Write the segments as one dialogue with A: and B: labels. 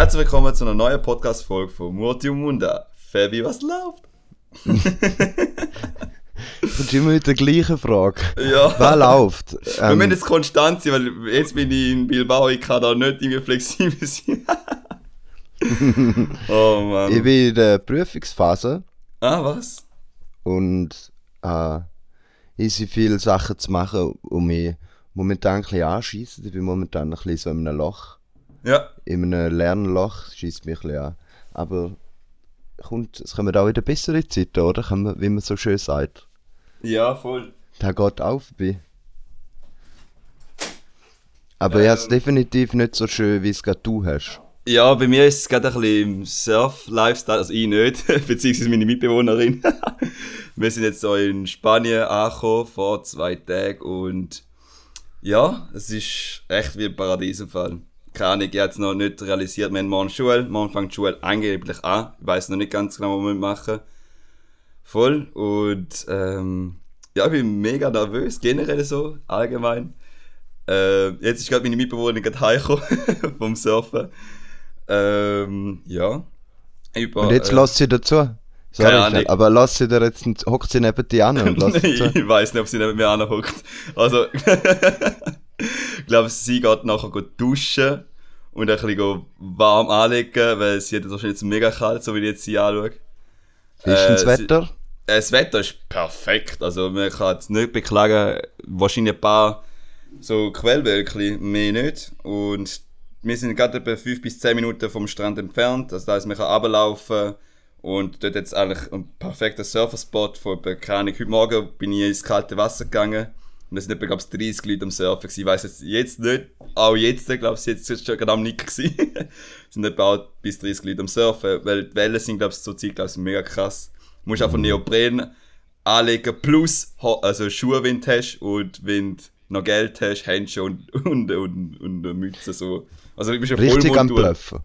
A: Herzlich willkommen zu einer neuen Podcast-Folge von Murti und Munda. Fabi, was läuft?
B: Kommst immer mit der gleichen Frage.
A: Ja.
B: Wer läuft?
A: Wir
B: Ähm,
A: müssen jetzt konstant sein, weil jetzt bin ich in Bilbao, ich kann da nicht irgendwie flexibel sein. oh Mann.
B: ich bin in der Prüfungsphase
A: Ah, was?
B: und äh, easy viele Sachen zu machen und mich momentan ein bisschen anschiessen. Ich bin momentan ein bisschen so in einem Loch.
A: Ja.
B: In einem Lernloch schießt mich ein bisschen an. Aber kommt, es kommen auch wieder bessere Zeiten, oder? Man, wie man so schön sagt.
A: Ja, voll.
B: Der geht auch vorbei. Aber ich habe es
A: Ähm.
B: definitiv nicht so schön, wie es gerade du hast.
A: Ja, bei mir ist es gerade ein bisschen im Surf-Lifestyle, also ich nicht, beziehungsweise meine Mitbewohnerin. Wir sind jetzt so in Spanien angekommen vor zwei Tagen und ja, es ist echt wie ein Paradies im Fall. Keine Ahnung, ich habe es noch nicht realisiert, wir haben morgen Schule, morgen fängt die Schule angeblich an, ich weiß noch nicht ganz genau, was wir machen. Voll und ähm, ja, ich bin mega nervös, generell so, allgemein. Äh, jetzt ist gerade meine Mitbewohnerin gerade heimgekommen vom Surfen. Ähm, ja. Über,
B: Und jetzt
A: äh,
B: lass sie dazu.
A: keine
B: Sorry,
A: Ahnung.
B: schnell, aber lass sie dir jetzt, hockt sie neben dir an und lass sie
A: ich weiß nicht, ob sie neben mir anhockt. Also, ich glaube, sie geht nachher go duschen und ein bisschen warm anlegen, weil sie hat es wahrscheinlich jetzt mega kalt, so wie ich jetzt sie anschaue.
B: Wie ist denn das
A: Äh, sie-
B: Wetter?
A: Äh, Das Wetter ist perfekt, also man kann es nicht beklagen. Wahrscheinlich ein paar so Quellwölkchen, mehr nicht. Und wir sind gerade etwa 5 bis 10 Minuten vom Strand entfernt, also das heisst, man kann runterlaufen und dort jetzt eigentlich ein perfekter Surferspot von keine Ahnung, heute Morgen bin ich ins kalte Wasser gegangen und es sind etwa, glaube ich, 30 Leute am Surfen gewesen. Ich weiss jetzt, jetzt nicht, auch jetzt, glaube ich, jetzt ist schon gerade am Nicken gewesen. es sind etwa auch bis 30 Leute am Surfen, weil die Wellen sind, glaube ich, zur Zeit, glaube ich, mega krass. Du musst einfach Neopren anlegen plus also Schuhe, wenn du hast und wenn du noch Geld hast, Handschuhe und, und, und, und eine Mütze so. Also du bist ja
B: Richtig am. Bluffen.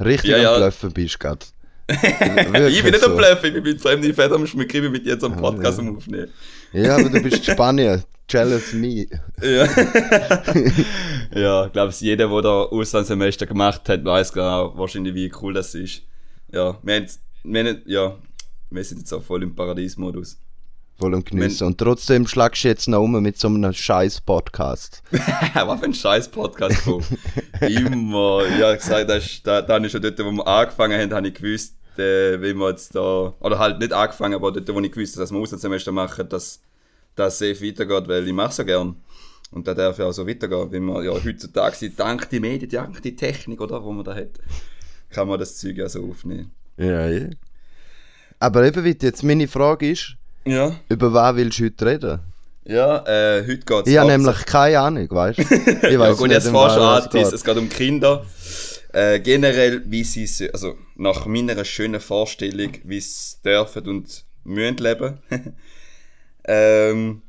B: Richtig
A: Ja,
B: am Bluffen bist du gerade.
A: Ich bin nicht am Bluffen, ich bin mit fremden am Schmicken, ich bin mit dir jetzt am Podcast am Aufnehmen.
B: Ja, aber du bist Spanier. Jealous me.
A: Ja. ja, ich glaube, jeder, der da Auslandssemester gemacht hat, weiß genau wahrscheinlich, wie cool das ist. Ja, wir, haben, wir, haben, ja, wir sind jetzt auch voll im Paradiesmodus.
B: Voll am Geniessen. Und trotzdem schlagst du jetzt noch um mit so einem scheiß Podcast.
A: Was für ein scheiß Podcast Bro. Immer. Ja, gesagt, das ist, da, dann ist schon dort, wo wir angefangen haben, habe ich gewusst, äh, wie wir jetzt da, oder halt nicht angefangen, aber dort, wo ich gewusst habe, dass wir Auslandssemester machen, dass das safe weitergeht, weil ich mache so gern. Und da darf ja auch so weitergehen, wie man ja heutzutage, dank die Medien, dank die Technik, oder, wo man da hat, kann man das Zeug ja so aufnehmen.
B: Ja, ja. Aber eben, wie jetzt meine Frage ist,
A: Ja.
B: über was willst du heute reden?
A: Ja, äh, heute geht es
B: Ich habe nämlich keine Ahnung, weißt du? Ich
A: ja,
B: weiss
A: gut, jetzt fast schon
B: was es geht.
A: es um Kinder. Äh, generell, wie sie, so- also nach meiner schönen Vorstellung, wie sie dürfen und müssen leben. ähm,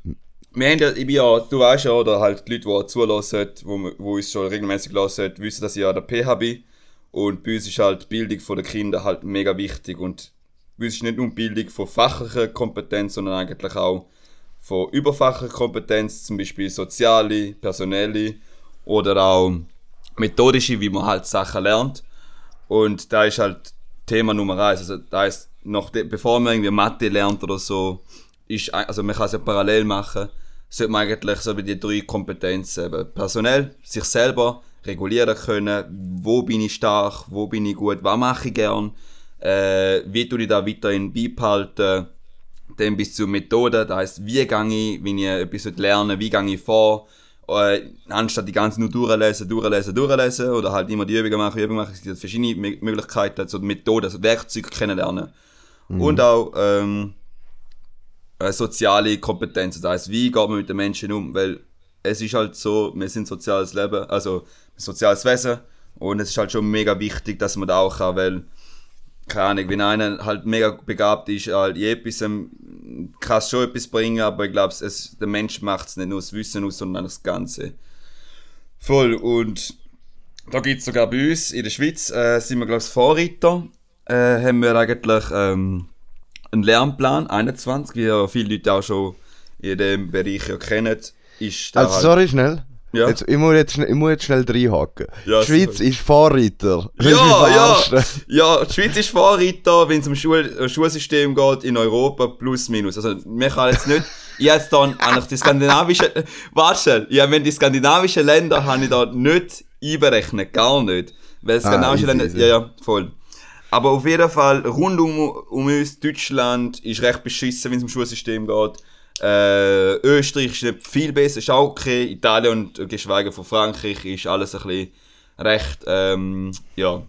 A: wir haben ja, ich bin ja, du weißt ja, oder halt die Leute, die zulassen, wo, uns schon regelmäßig lassen, wissen, dass ich ja der PH bin. Und bei uns ist halt die Bildung der Kinder halt mega wichtig. Und bei uns ist nicht nur die Bildung von fachlicher Kompetenz, sondern eigentlich auch von überfachlicher Kompetenz, zum Beispiel soziale, personelle oder auch methodische, wie man halt Sachen lernt. Und da ist halt Thema Nummer eins. Also da ist noch, bevor man irgendwie Mathe lernt oder so, ist, also man kann es ja parallel machen, sollte man eigentlich so die drei Kompetenzen eben personell, sich selber regulieren können, wo bin ich stark, wo bin ich gut, was mache ich gern, äh, wie tue ich da weiterhin beibehalten, dann bis zur Methode, das heisst, wie gehe ich, wenn ich etwas lernen wie gehe ich vor, äh, anstatt die ganze nur durchlesen, durchlesen, durchlesen oder halt immer die Übungen machen, Übungen machen, es gibt verschiedene Mö- Möglichkeiten, so Methoden, also Werkzeuge kennenlernen. Und auch ähm, äh, soziale Kompetenzen, das heisst, wie geht man mit den Menschen um, weil es ist halt so, wir sind soziales Leben, also soziales Wesen. Und es ist halt schon mega wichtig, dass man da auch kann, weil keine Ahnung, wenn einer halt mega begabt ist, halt in etwas, ähm, kann es schon etwas bringen, aber ich glaube, es, der Mensch macht es nicht nur das Wissen aus, sondern das Ganze. Voll, und da gibt es sogar bei uns in der Schweiz, äh, sind wir glaube ich Vorreiter, äh, haben wir eigentlich ähm, einen Lernplan, 21, wie ja viele Leute auch schon in dem Bereich ja kennen, ist da
B: Also,
A: halt,
B: sorry, schnell.
A: Ja.
B: Jetzt, ich, muss jetzt, schnell- ich muss jetzt schnell reinhaken.
A: Ja,
B: die Schweiz ist Vorreiter. Das ist
A: Ja,
B: mich
A: ja, ja, die Schweiz ist Vorreiter, wenn es um Schul äh, Schulsystem geht in Europa, plus minus. Also, wir kann jetzt nicht, ich jetzt dann eigentlich die skandinavischen, warte schnell, ja, wenn die skandinavischen Länder habe ich da nicht einberechnet, gar nicht. Weil skandinavische
B: Ah, easy,
A: Länder,
B: easy.
A: ja, ja, voll. Aber auf jeden Fall, rund um, um uns, Deutschland ist recht beschissen, wenn es um Schulsystem geht. Äh, Österreich ist nicht viel besser, ist auch okay. Italien und geschweige von Frankreich ist alles ein bisschen recht, ähm, ja,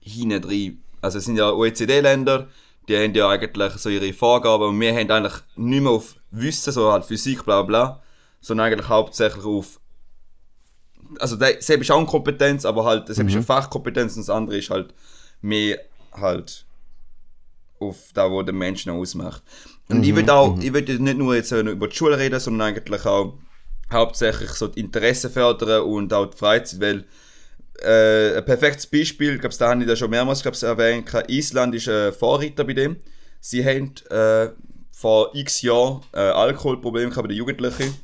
A: hinten drin. Also es sind ja OECD-Länder, die haben ja eigentlich so ihre Vorgaben und wir haben eigentlich nicht mehr auf Wissen, so halt Physik, bla bla, sondern eigentlich hauptsächlich auf also das ist auch eine Kompetenz, aber halt, das ist eine Fachkompetenz und das andere ist halt mehr halt auf da, wo der Mensch noch ausmacht. Und ich will auch, ich will nicht nur jetzt äh, über die Schule reden, sondern eigentlich auch hauptsächlich so die Interessen fördern und auch die Freizeit, weil äh, ein perfektes Beispiel, ich glaube, da habe ich das schon mehrmals glaub's, erwähnt, Island ist ein Vorreiter bei dem. Sie haben äh, vor x Jahren äh, Alkoholprobleme gehabt bei den Jugendlichen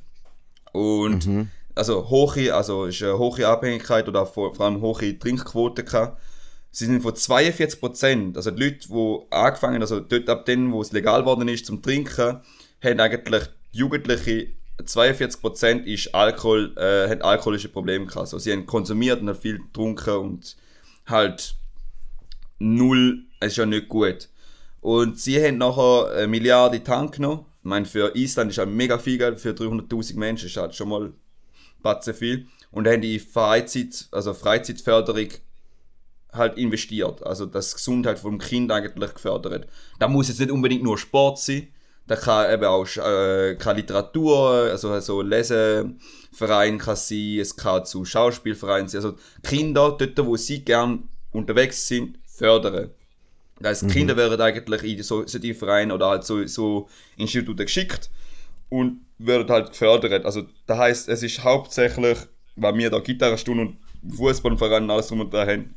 A: und also hohe, also ist eine hohe Abhängigkeit oder vor, vor allem hohe Trinkquote gehabt. Sie sind von 42 Prozent, also die Leute, die angefangen, also dort ab dann, wo es legal worden ist zum Trinken, haben eigentlich Jugendliche 42 Prozent ist Alkohol, äh, haben alkoholische Probleme gehabt. Also sie haben konsumiert und haben viel getrunken und halt null, es ist ja nicht gut. Und sie haben nachher eine Milliarde Hand genommen. Ich meine, für Island ist halt mega viel Geld, für 300.000 Menschen ist halt schon mal batze viel. Und haben die Freizeit, also Freizeitförderung halt investiert. Also dass die Gesundheit vom Kind eigentlich gefördert. Da muss jetzt nicht unbedingt nur Sport sein. Da kann eben auch äh, kann Literatur, also, also Leseverein kann sein, es kann zu Schauspielvereinen sein. Also Kinder, dort wo sie gern unterwegs sind, fördern. Das heißt, Kinder werden eigentlich in so, so die Vereine oder halt so, so Institute geschickt und werden halt gefördert. Also das heißt, es ist hauptsächlich, weil wir da Gitarrenstunde und Fußballverein und alles drum und dran haben,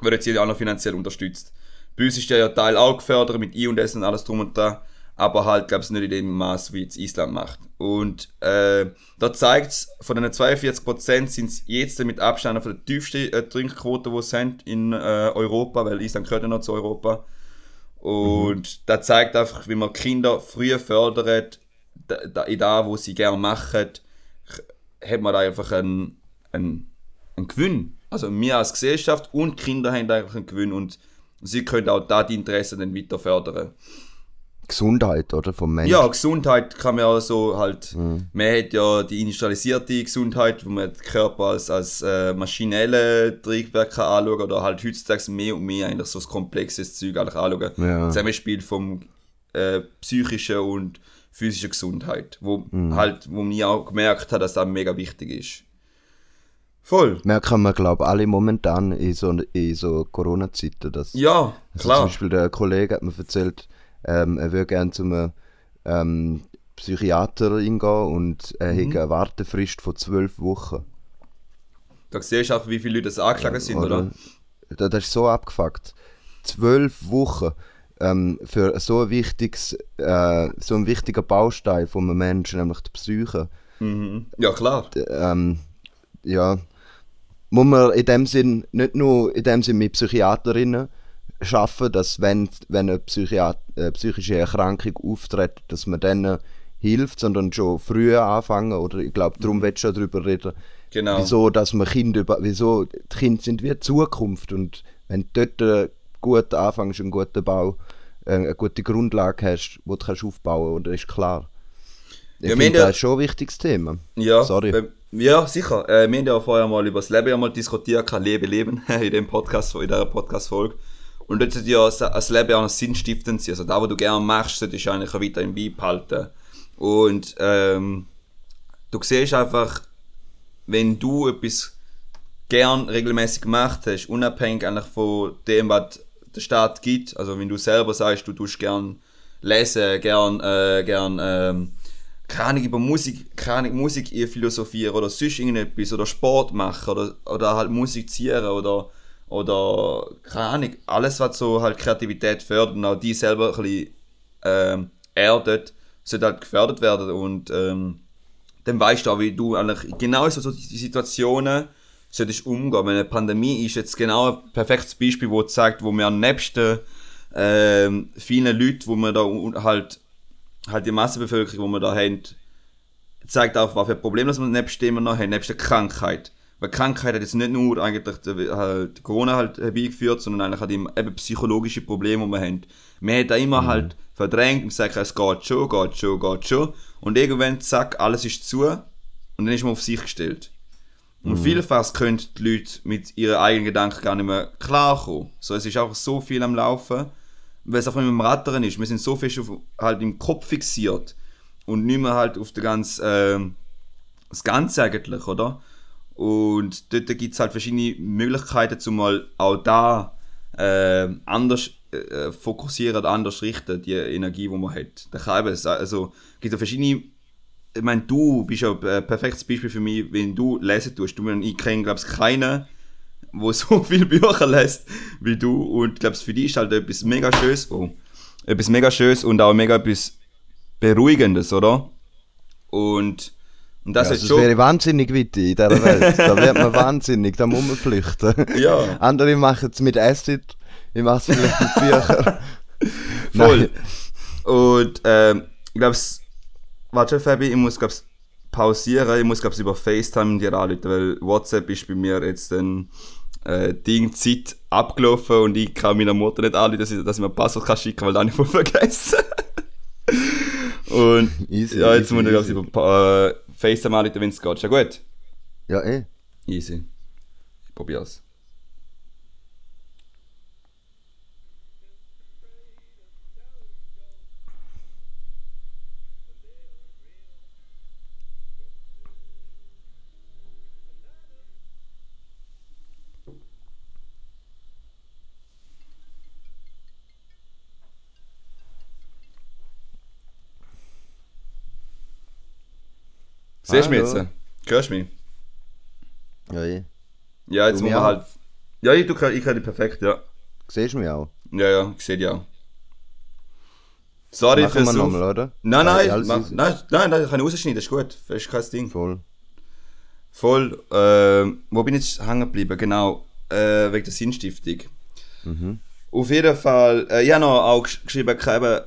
A: wird jetzt jeder auch noch finanziell unterstützt. Bei uns ist der ja Teil auch gefördert mit I und S und alles drum und dran, aber halt, glaube ich, nicht in dem Maß, wie es Island macht. Und äh, da zeigt es, von den 42% sind es jetzt mit Abstand von der tiefsten äh, Trinkquote, die sie haben in äh, Europa, weil Island gehört ja noch zu Europa. Und da zeigt einfach, wie man Kinder früher fördert, da, da, in da, wo sie gerne machen, hat man da einfach einen, einen, einen Gewinn. Also wir als Gesellschaft und Kinder haben einfach einen Gewinn und sie können auch da die Interessen dann weiter fördern.
B: Gesundheit, oder? Vom Menschen.
A: Ja, Gesundheit kann man auch so halt, man hat ja die industrialisierte Gesundheit, wo man den Körper als, als äh, maschinelle Triebwerk kann anschauen oder halt heutzutage mehr und mehr eigentlich so ein komplexes Zeug eigentlich anschauen.
B: Ja.
A: Zusammenspiel vom äh, psychischen und physischen Gesundheit, wo halt, wo mir auch gemerkt hat, dass das mega wichtig ist. Voll.
B: Merken wir, glaube ich, alle momentan in so, in so Corona-Zeiten. Dass,
A: Ja,
B: also
A: klar.
B: Zum Beispiel der Kollege hat mir erzählt, ähm, er würde gerne zum ähm, Psychiater hingehen und er
A: Mhm.
B: hat eine Wartefrist von zwölf Wochen.
A: Da siehst du auch, wie viele Leute das angeschlagen sind, oder?
B: Da- Das ist so abgefuckt. Zwölf Wochen ähm, für so ein wichtiges, äh, so ein wichtiger Baustein von einem Menschen, nämlich die Psyche.
A: Mhm. Ja, klar.
B: ähm, ja, muss man in dem Sinn nicht nur in dem Sinn mit Psychiaterinnen schaffen, dass wenn, wenn eine Psychiat äh, psychische Erkrankung auftritt, dass man dann hilft, sondern schon früher anfangen oder ich glaube, darum willst du schon darüber reden,
A: Genau.
B: wieso, dass man Kinder, über- wieso die Kinder sind wie die Zukunft und wenn du dort äh, gut anfängst, einen guten Bau, äh, eine gute Grundlage hast, die du kannst aufbauen oder ist klar. Ich
A: Ja,
B: finde, das ist schon ein wichtiges Thema.
A: Ja,
B: Sorry.
A: wenn- ja, sicher. Äh, wir haben ja vorher mal über das Leben ja mal diskutiert, kein Leben, Leben, in dem Podcast, in dieser Podcast-Folge. Und dort sollte ja das Leben auch noch sinnstiftend sein. Also da, was du gerne machst, solltest du eigentlich auch weiterhin beibehalten. Und ähm, du siehst einfach, wenn du etwas gern regelmäßig gemacht hast, unabhängig eigentlich von dem, was der Staat gibt, also wenn du selber sagst, du tust gern lesen, gern, äh, gern ähm, keine über Musik, keine Musik philosophieren oder sonst irgendetwas oder Sport machen oder, oder halt musizieren oder, oder keine Ahnung, alles was so halt Kreativität fördert und auch die selber ein bisschen ähm, erdet, sollte halt gefördert werden und ähm, dann weißt du auch, wie du eigentlich genau so die Situationen solltest umgehen. Wenn eine Pandemie ist jetzt genau ein perfektes Beispiel, wo zeigt, wo wir am nächsten ähm, vielen Leuten, wo wir da halt halt die Massenbevölkerung, die wir da haben, zeigt auch, was für Probleme wir nebst dem noch haben, nebst der Krankheit. Weil Krankheit hat jetzt nicht nur eigentlich halt Corona halt herbeigeführt, sondern eigentlich hat eben psychologische Probleme, die wir haben. Wir haben da immer mhm. halt verdrängt und gesagt, es geht schon, geht schon, geht schon. Und irgendwann, zack, alles ist zu und dann ist man auf sich gestellt. Und mhm. vielfach können die Leute mit ihren eigenen Gedanken gar nicht mehr klarkommen. So, es ist einfach so viel am Laufen, weil es einfach mit dem Rattern ist. Wir sind so fest auf, halt im Kopf fixiert und nicht mehr halt auf ganz, äh, das Ganze eigentlich, oder? Und dort gibt es halt verschiedene Möglichkeiten, zum mal auch da äh, anders äh, fokussieren, anders richten, die Energie, die man hat. Da kann eben, also gibt es verschiedene ich meine, du bist ja ein perfektes Beispiel für mich, wenn du lesen tust. Du, ich kenne, glaube ich, keinen, der so viele Bücher liest wie du. Und ich glaube, für dich ist halt etwas mega Schönes, oh, etwas mega Schönes und auch mega etwas Beruhigendes, oder? Und
B: und das, ja, also schon... wäre wahnsinnig weit in dieser Welt. da wird man wahnsinnig, da muss man flüchten. Ja. Andere machen es mit Acid, ich mache es vielleicht mit Büchern.
A: Voll. Und ähm, ich glaube, warte Fabi, ich muss glaube pausieren, ich muss glaube über FaceTime dir anrufen, weil WhatsApp ist bei mir jetzt dann äh, Ding Zeit abgelaufen und ich kann meiner Mutter nicht anrufen, dass ich, dass ich mir ein Passwort kann schicken kann, weil dann ich vergessen. und easy, ja, jetzt easy, muss ich glaube über äh, FaceTime anrufen, wenn es geht. Ist ja gut?
B: Ja, eh.
A: Easy. Ich probier's. Siehst du mich jetzt? Hörst du mich?
B: Ja, ich.
A: Ja, jetzt muss man halt. Ja, ich, du, ich kann dich perfekt, ja.
B: Siehst du mich auch?
A: Ja, ja, ich sehe dich auch. Sorry
B: Machen fürs wir nochmal, oder?
A: Nein, nein, nein, nein, nein, nein, nein, kann ich rausschneiden, das ist gut. Das ist kein Ding.
B: Voll.
A: Voll. Äh, wo bin ich jetzt hängen geblieben? Genau, äh, wegen der Sinnstiftung. Mhm. Auf jeden Fall, äh, ich habe noch auch geschrieben, eben,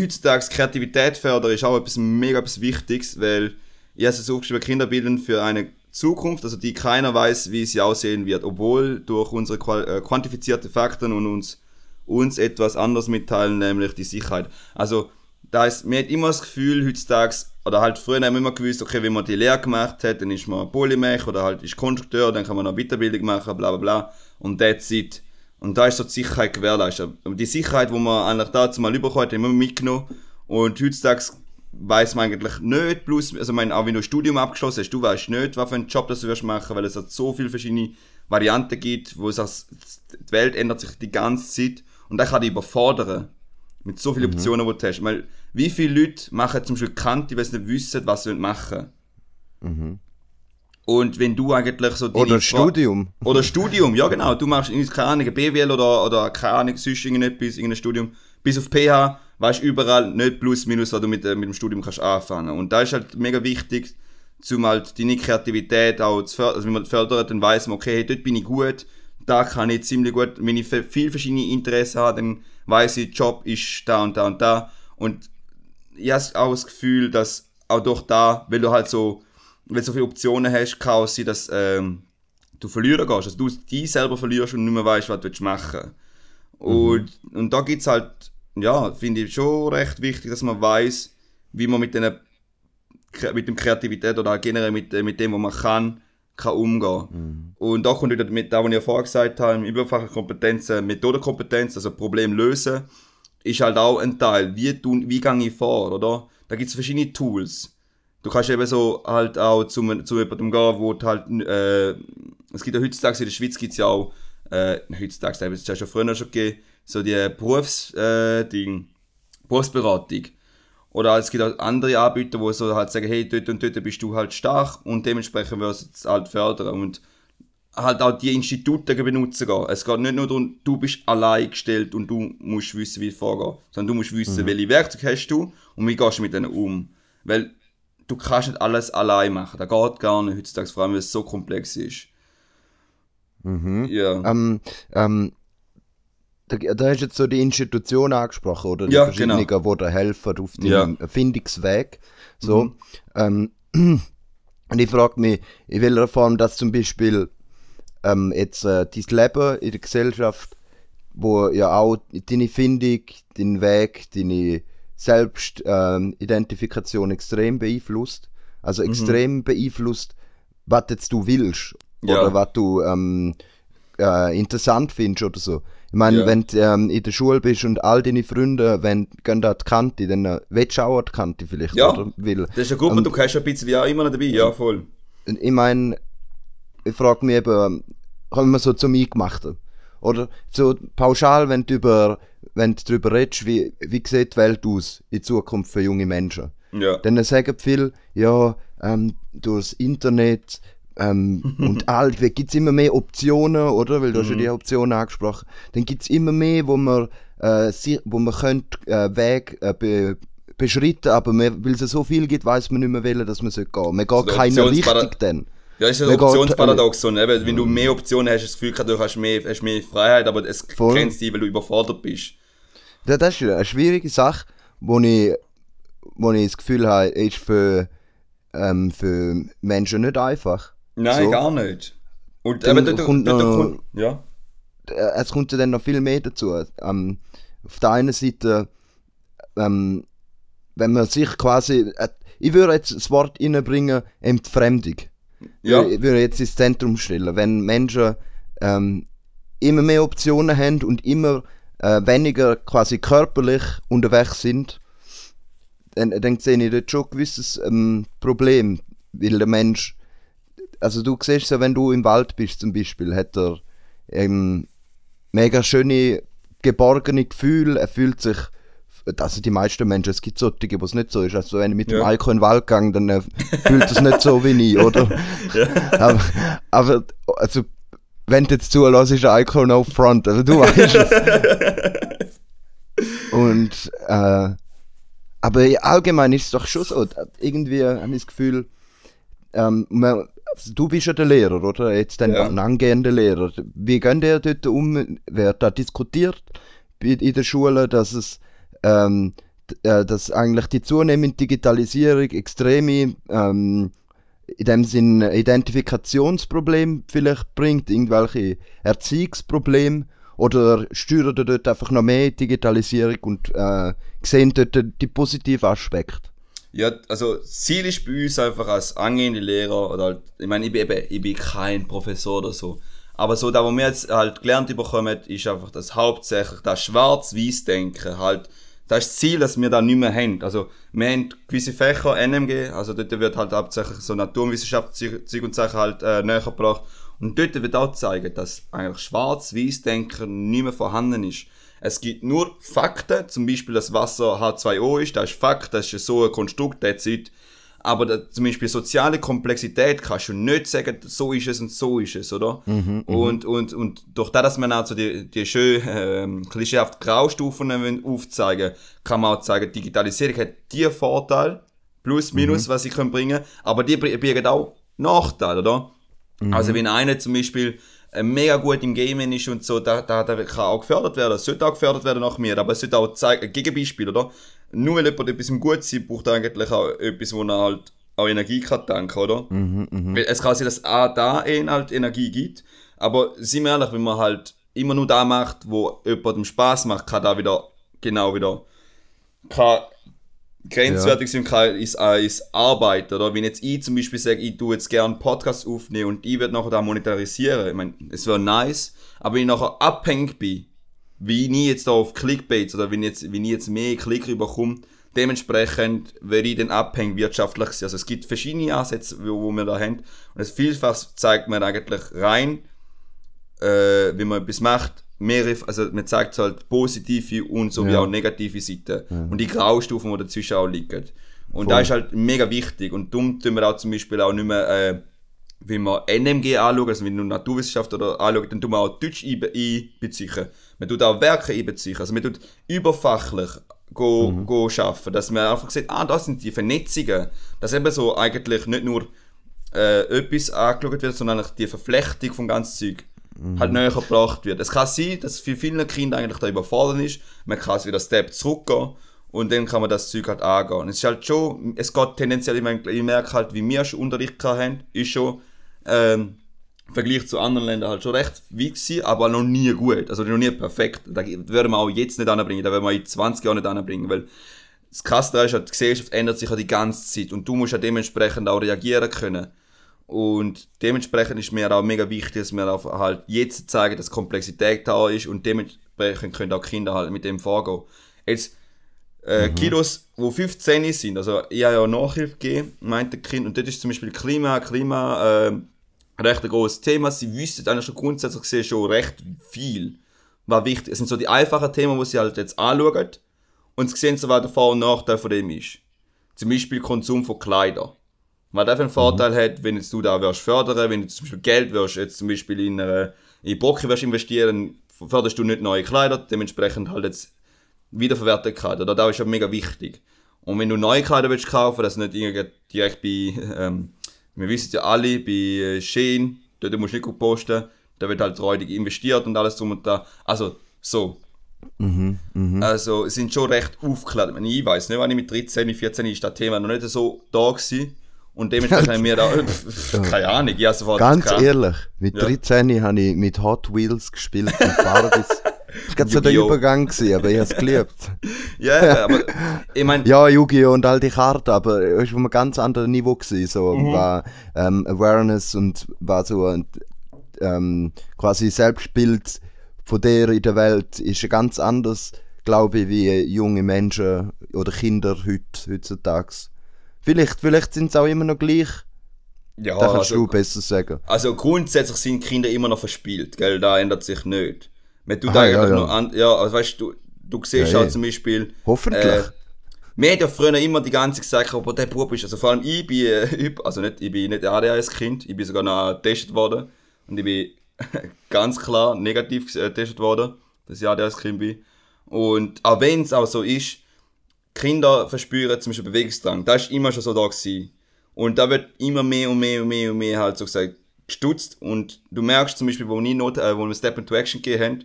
A: heutzutage Kreativität fördern ist auch etwas mega etwas Wichtiges, weil ich habe es aufgeschrieben, Kinder bilden für eine Zukunft, also die keiner weiß, wie sie aussehen wird, obwohl durch unsere äh, quantifizierten Fakten und uns, uns etwas anderes mitteilen, nämlich die Sicherheit. Also, da ist, man hat immer das Gefühl, heutzutage, oder halt früher haben wir immer gewusst, okay, wenn man die Lehre gemacht hat, dann ist man Polymech oder halt ist Konstrukteur, dann kann man noch Weiterbildung machen, bla bla bla. Und that's it. Und da ist so die Sicherheit gewährleistet. Die Sicherheit, die man eigentlich dazu mal überkommt, haben wir mitgenommen. Und heutzutage weiß man eigentlich nicht, plus, also mein, auch wenn du ein Studium abgeschlossen hast, du weißt nicht, was für einen Job das du wirst machen, weil es hat so viele verschiedene Varianten gibt, wo es als, die Welt ändert sich die ganze Zeit und das kann dich überfordern. Mit so vielen mhm. Optionen, die du hast. Weil, wie viele Leute machen zum Beispiel Kante, weil sie nicht wissen, was sie machen mhm. Und wenn du eigentlich so
B: Oder Studium.
A: Oder Studium, ja genau. Du machst keine Ahnung, BWL oder, oder keine Ahnung, sonst irgendetwas, irgendein Studium. Bis auf PH weißt überall nicht plus minus, was du mit, äh, mit dem Studium kannst anfangen. Und da ist halt mega wichtig, um halt deine Kreativität auch zu fördern. Also wenn man fördert, dann weiß man, okay, hey, dort bin ich gut, da kann ich ziemlich gut, wenn ich viel verschiedene Interessen habe, dann weiß ich, Job ist da und da und da. Und ich habe auch das Gefühl, dass auch durch da, weil du halt so wenn du so viele Optionen hast, kann es sein, dass ähm, du verlieren gehst. Also du dich selber verlierst und nicht mehr weißt, was du machen willst. Mhm. Und, da gibt es halt, ja, finde ich schon recht wichtig, dass man weiß, wie man mit, den, mit dem Kreativität oder generell mit, mit dem, was man kann, kann umgehen. Mhm. Und da kommt wieder mit dem, was ich ja vorher gesagt habe, überfache Kompetenzen, Methodenkompetenz, also Problem lösen, ist halt auch ein Teil. Wie, tun, wie gehe ich vor, oder? Da gibt es verschiedene Tools du kannst eben so halt auch zu, zu jemandem gehen, wo halt, äh, es gibt ja heutzutage in der Schweiz gibt es ja auch, äh, heutzutage, es ja schon früher schon gegeben, so die Berufs, äh, die Berufsberatung. Oder es gibt auch andere Anbieter, die so halt sagen, hey, dort und dort bist du halt stark und dementsprechend wirst du es halt fördern. Und halt auch die Institute benutzen gehen. Es geht nicht nur darum, du bist allein gestellt und du musst wissen, wie es vorgeht, sondern du musst wissen, mhm. welche Werkzeuge hast du und wie gehst du mit denen um. Weil du kannst nicht alles allein machen. Das geht gar nicht heutzutage, vor allem weil es so komplex ist.
B: Mhm.
A: Ja.
B: Ähm, ähm, da, da hast du jetzt so die Institution angesprochen, oder? Die
A: Ja,
B: verschiedenen,
A: genau.
B: die dir helfen auf
A: Ja.
B: deinem Erfindungsweg. So.
A: Mhm.
B: Ähm, und ich frage mich, in welcher Form das zum Beispiel ähm, jetzt äh, dein Leben in der Gesellschaft, wo ja auch deine Findung, deinen Weg, deine Selbstidentifikation extrem beeinflusst. Also
A: Mhm.
B: extrem beeinflusst, was jetzt du willst.
A: Ja.
B: Oder was du ähm, äh, interessant findest oder so. Ich meine,
A: Ja.
B: wenn du ähm, in der Schule bist und all deine Freunde wenn, gehen an die Kante, dann äh, willst du auch die Kante vielleicht,
A: Ja.
B: oder? Weil,
A: Das ist ja gut, und du kannst ja ein bisschen ja immer noch dabei, ja voll.
B: ich meine, ich frage mich eben, kommen wir so zum Eingemachten? Oder so pauschal, wenn du, über, wenn du darüber redest, wie, wie sieht die Welt aus in Zukunft für junge Menschen?
A: Ja.
B: Dann sagen viele, ja, ähm, durchs Internet ähm, und all, gibt es immer mehr Optionen, oder? Weil du hast ja die Optionen angesprochen. Dann gibt es immer mehr, wo man, äh, wo man könnte, äh, Weg äh, be beschreiten, aber weil es so viel gibt, weiß man nicht mehr, wählen, dass man sollte gehen. Man geht
A: der
B: keiner richtig dann.
A: Ja, ist ein
B: Wer geht-
A: Optionsparadox. So, ne? Wenn du mehr Optionen hast, hast du das Gefühl, du hast mehr, hast mehr Freiheit, aber es
B: Voll.
A: grenzt dich, weil du überfordert bist.
B: Das ist eine schwierige Sache, wo ich, wo ich das Gefühl habe, ist für, ähm, für Menschen nicht einfach.
A: Nein,
B: So.
A: gar nicht. Und
B: Dann
A: eben, du,
B: kommt
A: du, du,
B: noch-
A: kommt, ja.
B: äh, es kommt ja dann noch viel mehr dazu. Ähm, auf der einen Seite, ähm, wenn man sich quasi, äh, ich würde jetzt das Wort reinbringen, Entfremdung.
A: Ja.
B: Ich würde jetzt ins Zentrum stellen. Wenn Menschen ähm, immer mehr Optionen haben und immer äh, weniger quasi körperlich unterwegs sind, dann, dann sehe ich dort schon ein gewisses ähm, Problem, weil der Mensch, also du siehst ja, wenn du im Wald bist zum Beispiel, hat er ähm, mega schöne, geborgene Gefühle, er fühlt sich, also die meisten Menschen, es gibt solche, wo es nicht so ist, also wenn ich mit dem
A: Ja.
B: Alkohol in den Wald gehe, dann äh, fühlt es nicht so wie ich, oder? aber, aber, also, wenn du jetzt zulässt, ist Alkohol no front, also du weißt es. Und, äh, aber allgemein ist es doch schon so, irgendwie habe ich das Gefühl, ähm, man, also du bist ja der Lehrer, oder? Jetzt ein,
A: Ja.
B: ein angehender Lehrer. Wie gehen ihr dort um? Wird da diskutiert in der Schule, dass es ähm, äh, dass eigentlich die zunehmende Digitalisierung extreme ähm, in dem Sinn Identifikationsproblem vielleicht bringt, irgendwelche Erziehungsprobleme oder steuern dort einfach noch mehr Digitalisierung und äh, sehen dort die positiven Aspekte?
A: Ja, also Ziel ist bei uns einfach als angehende Lehrer oder halt, ich meine, ich bin eben, ich bin kein Professor oder so. Aber so, da wo wir jetzt halt gelernt bekommen, ist einfach das hauptsächlich das Schwarz-Weiß-Denken halt. Das ist das Ziel, das wir da nicht mehr haben. Also, wir haben gewisse Fächer, NMG, also dort wird halt hauptsächlich so Naturwissenschaft, Zeug und Sachen halt äh, näher gebracht. Und dort wird auch zeigen, dass eigentlich Schwarz-Weiß-Denken nicht mehr vorhanden ist. Es gibt nur Fakten, zum Beispiel, dass Wasser H2O ist, das ist Fakt, das ist so ein Konstrukt Zeit. Aber da, zum Beispiel soziale Komplexität kannst du nicht sagen, so ist es und so ist es, oder? und, und, und durch das, dass man auch so die, die schön ähm, klischeehaft Graustufen aufzeigen kann man auch sagen, Digitalisierung hat die Vorteile, plus, minus, was sie können bringen, aber die birgen auch Nachteile, oder? Also wenn einer zum Beispiel äh, mega gut im Gamen ist und so, da, da, da kann auch gefördert werden, es sollte auch gefördert werden nach mir, aber es sollte auch zeigen, ein Gegenbeispiel, oder? Nur weil jemand etwas im gut sein, braucht er eigentlich auch etwas, wo er halt auch Energie kann tanken, oder? Weil es kann sein, dass auch da einen halt Energie gibt, aber sind wir ehrlich, wenn man halt immer nur da macht, wo jemandem Spaß macht, kann da wieder genau wieder kann grenzwertig sind, kann ist, äh, ist Arbeit, oder? Wenn jetzt ich zum Beispiel sage, ich tue jetzt gerne Podcast aufnehmen und ich werde nachher da monetarisieren, ich meine, es wäre nice, aber wenn ich nachher abhängig bin, wie ich jetzt auf Clickbaits oder wenn ich jetzt, wenn ich jetzt mehr Klick überkomme, dementsprechend werde ich dann abhängig wirtschaftlich sein. Also es gibt verschiedene Ansätze, wo, wo wir da haben und es vielfach zeigt man eigentlich rein, äh, wie man etwas macht, mehrere, also man zeigt halt positive und so wie
B: Ja.
A: auch negative Seiten und die Graustufen, die dazwischen auch liegen. Und
B: Voll.
A: da ist halt mega wichtig und darum tun wir auch zum Beispiel auch nicht mehr, äh, wenn wir NMG anschauen, also wenn du Naturwissenschaft oder anschauen, dann tun wir auch Deutsch einbe- einbeziehen. Man tut auch Werke einbeziehen. Also man tut überfachlich go, mhm. go schaffen. Dass man einfach sieht, ah, das sind die Vernetzungen. Dass eben so eigentlich nicht nur äh, etwas angeschaut wird, sondern eigentlich die Verflechtung vom ganzen Zeug mhm. halt näher gebracht wird. Es kann sein, dass für viele Kinder eigentlich da überfordert ist. Man kann wieder einen Step zurückgehen und dann kann man das Zeug halt angehen. Es ist halt schon, es geht tendenziell, ich, meine, ich merke halt, wie wir schon Unterricht haben, ist schon, ähm, im Vergleich zu anderen Ländern halt schon recht weit gewesen, aber noch nie gut, also noch nie perfekt. Da würden wir auch jetzt nicht anbringen, da werden wir in 20 Jahren nicht anbringen, weil das Krasse ist, halt, die Gesellschaft ändert sich ja die ganze Zeit und du musst ja dementsprechend auch reagieren können. Und dementsprechend ist mir auch mega wichtig, dass wir auch halt jetzt zeigen, dass Komplexität da ist und dementsprechend können auch Kinder halt mit dem vorgehen. Jetzt, äh, mhm. Kiddos, die 15 sind, also ich habe ja Nachhilfe gegeben, meinte Kind, und das ist zum Beispiel Klima, Klima, äh, recht ein großes Thema. Sie wüssten eigentlich schon grundsätzlich gesehen schon recht viel, was wichtig Es sind so die einfachen Themen, die sie halt jetzt anschauen und sie sehen so, was der Vor- und Nachteil von dem ist. Zum Beispiel Konsum von Kleidern. Was der für einen Vorteil mhm. hat, wenn jetzt du da wirst fördern, wenn du zum Beispiel Geld wirst, jetzt zum Beispiel in, äh, in Brocken wirst investieren, förderst du nicht neue Kleider, dementsprechend halt jetzt Wiederverwertbarkeit. Oder das ist ja mega wichtig. Und wenn du neue Kleider willst kaufen, das nicht direkt bei ähm, wir wissen ja alle, bei äh, Shein, dort musst du nicht gut posten, da wird halt räudig investiert und alles drum und da. Also, so. Mhm, mh. Also, sind schon recht aufgeklärt. Ich weiß nicht, wann ich mit 13, 14 ist das Thema noch nicht so da gewesen. Und dementsprechend haben wir da, keine Ahnung, ja, sofort.
B: Ganz ehrlich, mit 13 ja. habe ich mit Hot Wheels gespielt und Barbies. Das war so der Übergang, gewesen, aber ich habe es geliebt.
A: ja, aber ich meine...
B: Ja, Yu-Gi-Oh! und all die Karten, aber es war auf einem ganz anderen Niveau. Gewesen, so mhm. war ähm, Awareness und war so ein ähm, quasi Selbstbild von der in der Welt ist ganz anders, glaube ich, wie junge Menschen oder Kinder heut, heutzutage. Vielleicht, vielleicht sind sie auch immer noch gleich. Ja, da kannst also, du besser sagen.
A: Also grundsätzlich sind Kinder immer noch verspielt, gell? Da ändert sich nicht. Man tut Aha, eigentlich ja, ja. nur an, ja, also weißt du, du siehst ja, halt zum Beispiel.
B: Hoffentlich. Äh,
A: wir haben ja früher immer die ganze Zeit gesagt, aber der Bub ist, also vor allem ich bin, äh, also nicht, ich bin nicht ADHS-Kind, ich bin sogar noch getestet worden und ich bin ganz klar negativ getestet worden, dass ich ADHS-Kind bin. Und auch wenn es auch so ist, Kinder verspüren zum Beispiel Bewegungsdrang, das ist immer schon so da gewesen. Und da wird immer mehr und mehr und mehr und mehr halt so gesagt, gestutzt und du merkst zum Beispiel, wo, ich not, äh, wo wir Step into Action gegeben haben,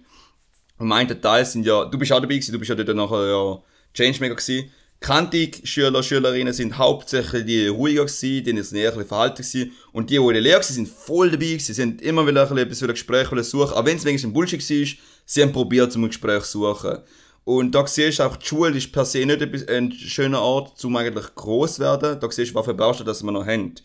A: und meinte Teil sind ja, du bist auch dabei gewesen, du bist ja dort nachher ja Changemaker gewesen. Kantig Schüler, Schülerinnen sind hauptsächlich die ruhiger gewesen, die sind eher ein verhalten gewesen. Und die, die in der Lehre sind voll dabei gewesen, sie sind immer wieder ein bisschen etwas Gespräch suchen, auch wenn es wenigstens ein Bullshit war, sie haben probiert, zum Gespräch zu suchen. Und da siehst du auch, die Schule ist per se nicht ein schöner Ort, um eigentlich groß zu werden. Da siehst du, was für Baustellen das wir noch haben.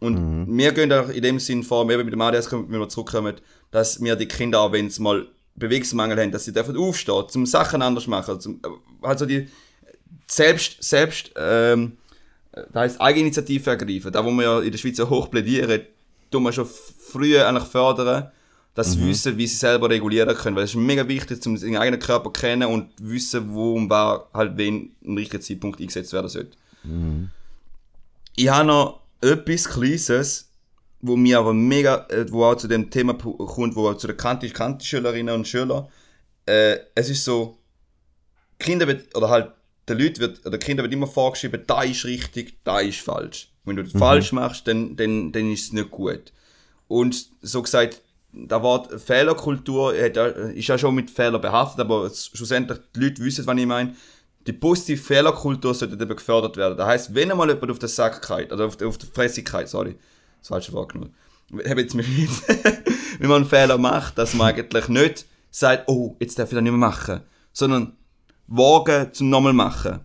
A: Und mhm. wir gehen auch in dem Sinn vor, eben mit dem ADS, wenn wir zurückkommen, dass wir die Kinder auch, wenn sie mal Bewegungsmangel haben, dass sie dürfen aufstehen, zum Sachen anders machen, zum, also die selbst, selbst, ähm, das heisst Eigeninitiative ergreifen, da wo wir ja in der Schweiz hoch plädieren, tun wir schon früher eigentlich fördern, dass sie mhm. wissen, wie sie selber regulieren können, weil es ist mega wichtig, um ihren eigenen Körper zu kennen und wissen, wo und wer halt wen im richtigen Zeitpunkt eingesetzt werden sollte. Mhm. Ich habe noch etwas Kleines, wo mir aber mega, äh, wo auch zu dem Thema kommt, wo auch zu den Kanti-Schülerinnen und Schülern, äh, es ist so, Kinder wird, oder halt, den Leuten wird, oder Kinder wird immer vorgeschrieben, da ist richtig, da ist falsch. Wenn du das mhm. falsch machst, dann, dann, dann ist es nicht gut. Und so gesagt, das Wort Fehlerkultur ist ja schon mit Fehlern behaftet, aber schlussendlich die Leute wissen, was ich meine die positive Fehlerkultur sollte eben gefördert werden. Das heißt, wenn einmal jemand auf der Sack geht, oder auf, der, auf der Fressigkeit, sorry, das falsche Wort genommen, habe jetzt mich wenn man einen Fehler macht, dass man eigentlich nicht sagt, oh, jetzt darf ich das nicht mehr machen, sondern wagen zum nochmal machen.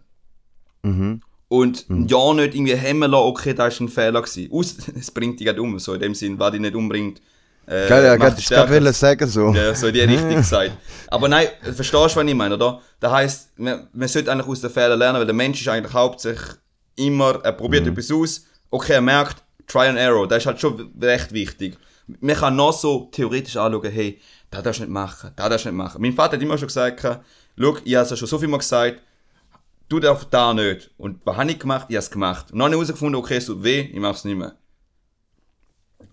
A: Mhm. Und mhm. ja nicht irgendwie hemmen lassen, okay, das war ein Fehler gewesen. Aus, es bringt dich um, so in dem Sinn, was dich nicht umbringt,
B: äh, Geil, ja, ich gerade sagen so.
A: Ja, so die Richtung gesagt. Aber nein, verstehst du, was ich meine, oder? Das heisst, man, man sollte eigentlich aus den Fehlern lernen, weil der Mensch ist eigentlich hauptsächlich immer, er probiert mhm. etwas aus, okay, er merkt, Try and Error, das ist halt schon recht wichtig. Man kann noch so theoretisch anschauen, hey, das darfst du nicht machen, das darfst du nicht machen. Mein Vater hat immer schon gesagt, schau, ich habe es schon so viel mal gesagt, du darfst da nicht. Und was habe ich gemacht? Ich habe es gemacht. Und dann habe ich herausgefunden, okay, es tut weh, ich mache es nicht mehr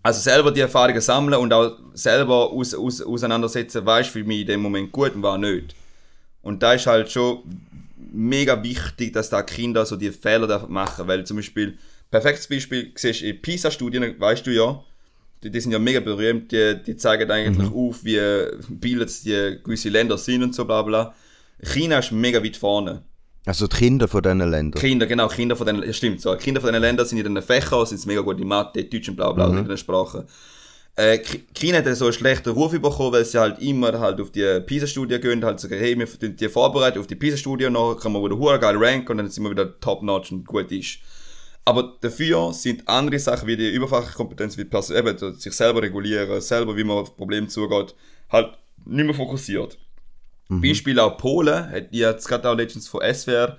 A: also selber die Erfahrungen sammeln und auch selber aus, aus, auseinandersetzen, weißt du, für mich in dem Moment gut und war nicht. Und da ist halt schon mega wichtig, dass da Kinder so die Fehler machen, weil zum Beispiel, perfektes Beispiel, siehst du in PISA-Studien, weißt du ja, die, die sind ja mega berühmt, die, die zeigen eigentlich auf, wie bildet die gewisse Länder sind und so bla bla. China ist mega weit vorne.
B: Also die Kinder von diesen Ländern.
A: Kinder, genau, Kinder von ja, stimmt, so, Kinder von den Ländern sind in den Fächern, sind mega gut in Mathe, Deutsch und bla bla, in den Sprachen. Äh, China hat so einen schlechten Ruf bekommen, weil sie halt immer halt auf die PISA-Studie gehen, halt sagen, hey, wir tun die vorbereiten auf die PISA-Studie und dann kann man wieder hure geil ranken und dann sind wir wieder top-notch und gut ist. Aber dafür sind andere Sachen wie die überfachliche Kompetenz, wie Pers eben, sich selber regulieren, selber, wie man auf Probleme zugeht, halt nicht mehr fokussiert. Beispiel auch Polen, hat die jetzt gerade auch letztens von SWR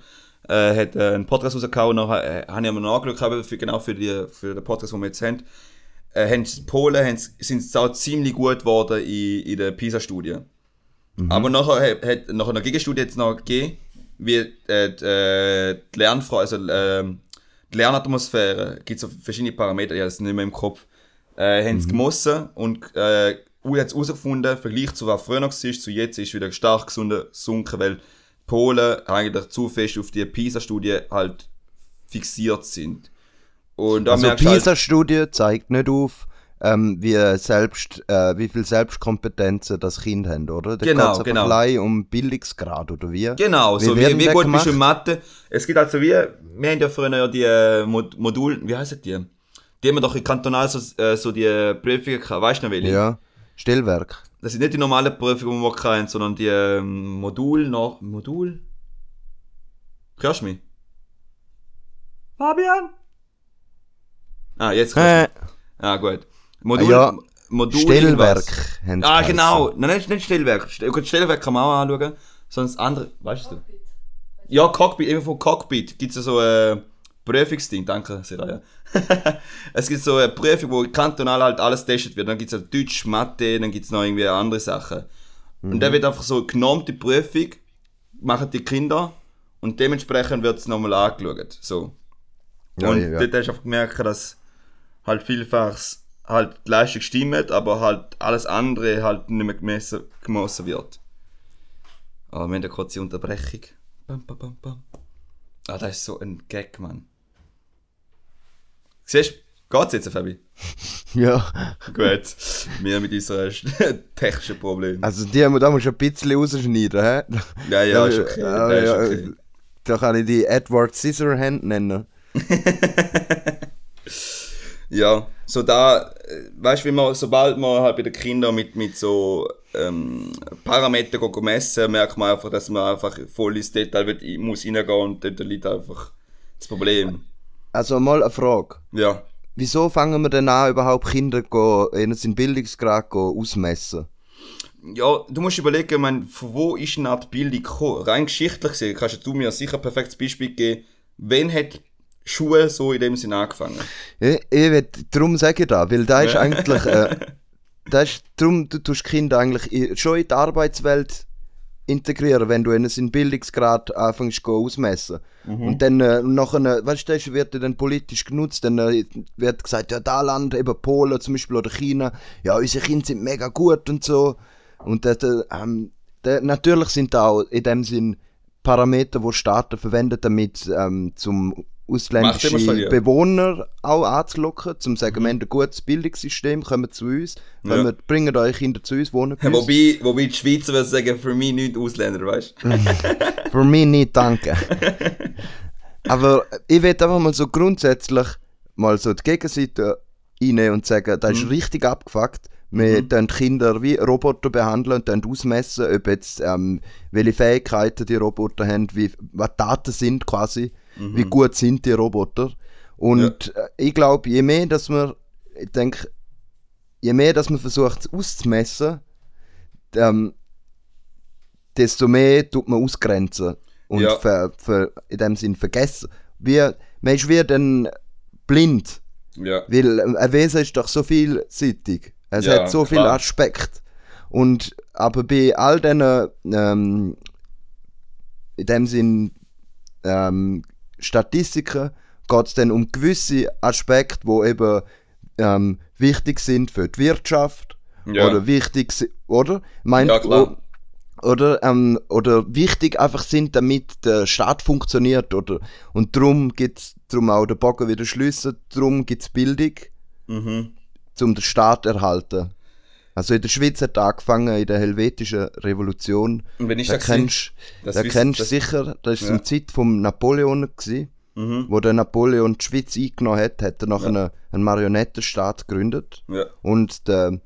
A: äh, hat äh, einen Podcast rausgehauen, nachher äh, habe ich mir nachgeschaut, für, genau für, die, für den Podcast, den wir jetzt haben. Äh, haben Polen haben, sind auch ziemlich gut geworden in, in der PISA-Studie. Aber nachher hat, hat nach einer Gegenstudie jetzt noch gegeben, wie äh, die, äh, die Lernfrage, also ähm, die Lernatmosphäre, gibt es verschiedene Parameter, ich habe das nicht mehr im Kopf, äh, haben sie gemessen und äh, U hat es herausgefunden, Vergleich zu was früher noch war, zu jetzt ist wieder stark gesunken, weil Polen eigentlich zu fest auf die PISA-Studie halt fixiert sind. Und
B: Also
A: halt,
B: PISA-Studie zeigt nicht auf, ähm, wie, selbst, äh, wie viel Selbstkompetenzen das Kind haben, oder? Da
A: Genau,
B: geht's
A: genau.
B: allein um Bildungsgrad, oder wie?
A: Genau, so wie,
B: werden
A: wie
B: die
A: gut bist du
B: gemacht?
A: in Mathe. Es gibt also wie, wir haben ja früher ja die äh, Mod Modul, wie heißen die? Die haben wir doch in kantonal so, äh, so die Prüfungen gehabt, weißt du noch welche?
B: Ja, Stellwerk.
A: Das sind nicht die normalen Prüfungen, die wir kennen, sondern die ähm, Modul nach Modul. Hörst du mich? Fabian? Ah, jetzt hörst
B: Äh,
A: du mich. Ah, gut. Modul,
B: ja,
A: Modul
B: Stellwerk
A: irgendwas.
B: haben sie
A: Ah,
B: geheißen.
A: genau. Nein, nicht, nicht Stellwerk. Ste- Gut, Stellwerk kann man auch anschauen. Sonst andere, weißt du? Ja, Cockpit, eben von Cockpit gibt es ja so ein Prüfungsding, danke, Seraya. es gibt so eine Prüfung, wo kantonal halt alles getestet wird. Dann gibt es halt Deutsch, Mathe, dann gibt es noch irgendwie andere Sachen. Und
B: Mhm.
A: da wird einfach so genommen, die Prüfung, machen die Kinder und dementsprechend wird es nochmal angeschaut. So.
B: Ja,
A: und
B: ja.
A: dort hast du einfach gemerkt, dass halt vielfach halt die Leistung stimmt, aber halt alles andere halt nicht mehr gemessen, gemessen wird. Aber wir haben eine kurze Unterbrechung. Bam, bam, bam, bam. Ah, das ist so ein Gag, Mann. Siehst du, geht's jetzt, Fabi?
B: Ja,
A: Gut, wir mit unseren technischen Problemen.
B: also die, da musst du ein bisschen rausschneiden, hä?
A: Ja, ja, ist okay.
B: Ja,
A: Ja, ist okay.
B: Da kann ich die Edward Scissorhand nennen.
A: Ja, so da, äh, weißt du, wie man, sobald man halt bei den Kindern mit, mit so ähm, Parametern messen, merkt man einfach, dass man einfach voll ins Detail wird, muss reingehen und dort liegt einfach das Problem.
B: Also mal eine Frage.
A: Ja.
B: Wieso fangen wir denn an, überhaupt Kinder go, ihnen seinen Bildungsgrad go ausmessen?
A: Ja, du musst überlegen, ich meine, von wo ist eine Art Bildung gekommen? Rein geschichtlich gesehen, kannst du mir sicher ein perfektes Beispiel geben. Wann hat Schule so in dem Sinne angefangen?
B: Ich, ich will, darum sage ich da, weil da ist
A: Ja.
B: eigentlich, äh, da ist, darum du tust Kinder eigentlich schon in die Arbeitswelt integrieren, wenn du ihnen seinen Bildungsgrad anfängst go ausmessen. Und dann äh, nachher, weißt du, das wird dann politisch genutzt, dann äh, wird gesagt, ja, da Land, eben Polen zum Beispiel oder China, ja, unsere Kinder sind mega gut und so. Und äh, ähm, natürlich sind da auch in dem Sinn Parameter, die Staaten verwenden, damit ähm, zum ausländische
A: Machtdemonstrieren.
B: Bewohner auch anzulocken, zum zu sagen, wir haben ein gutes Bildungssystem, kommt zu uns,
A: Ja.
B: kommt, bringt eure Kinder zu uns, wohnen bei uns.
A: Wobei, wobei die Schweizer würden sagen, für mich nicht Ausländer, weißt du?
B: Für mich nicht, danke. Aber ich will einfach mal so grundsätzlich mal so die Gegenseite reinnehmen und sagen, das ist richtig abgefuckt. Wir mhm. Kinder wie Roboter behandeln und ausmessen, ob jetzt, ähm, welche Fähigkeiten die Roboter haben, wie, was Daten sind quasi, wie gut sind die Roboter. Und äh, ich glaube, je mehr, dass man, ich denke, je mehr, dass man versucht es auszumessen, ähm, desto mehr tut man ausgrenzen und
A: Ja.
B: ver, ver, in dem Sinn vergessen. Wie, man ist wie dann blind,
A: Ja.
B: weil ein Wesen ist doch so vielseitig. Es
A: Ja,
B: hat so viele. Aspekte. Und aber bei all diesen, ähm, in dem Sinn, ähm, Statistiken geht es dann um gewisse Aspekte, die eben ähm, wichtig sind für die Wirtschaft
A: Ja.
B: oder wichtig sind, oder? Meint,
A: Ja, klar.
B: oder, ähm, oder wichtig einfach sind, damit der Staat funktioniert, oder? Und darum gibt es darum auch den Bogen wieder darum gibt es Bildung,
A: Mhm.
B: um den Staat zu erhalten. Also in der Schweiz hat angefangen in der helvetischen Revolution.
A: Und wenn ich
B: Da kennst
A: Das
B: da kennst du
A: das-
B: sicher, das war
A: Ja.
B: zum Zeit von Napoleon, gewesen,
A: Mhm.
B: wo der Napoleon die Schweiz eingenommen hat, hat er nachher einen, einen Marionettenstaat gegründet.
A: Ja.
B: Und der,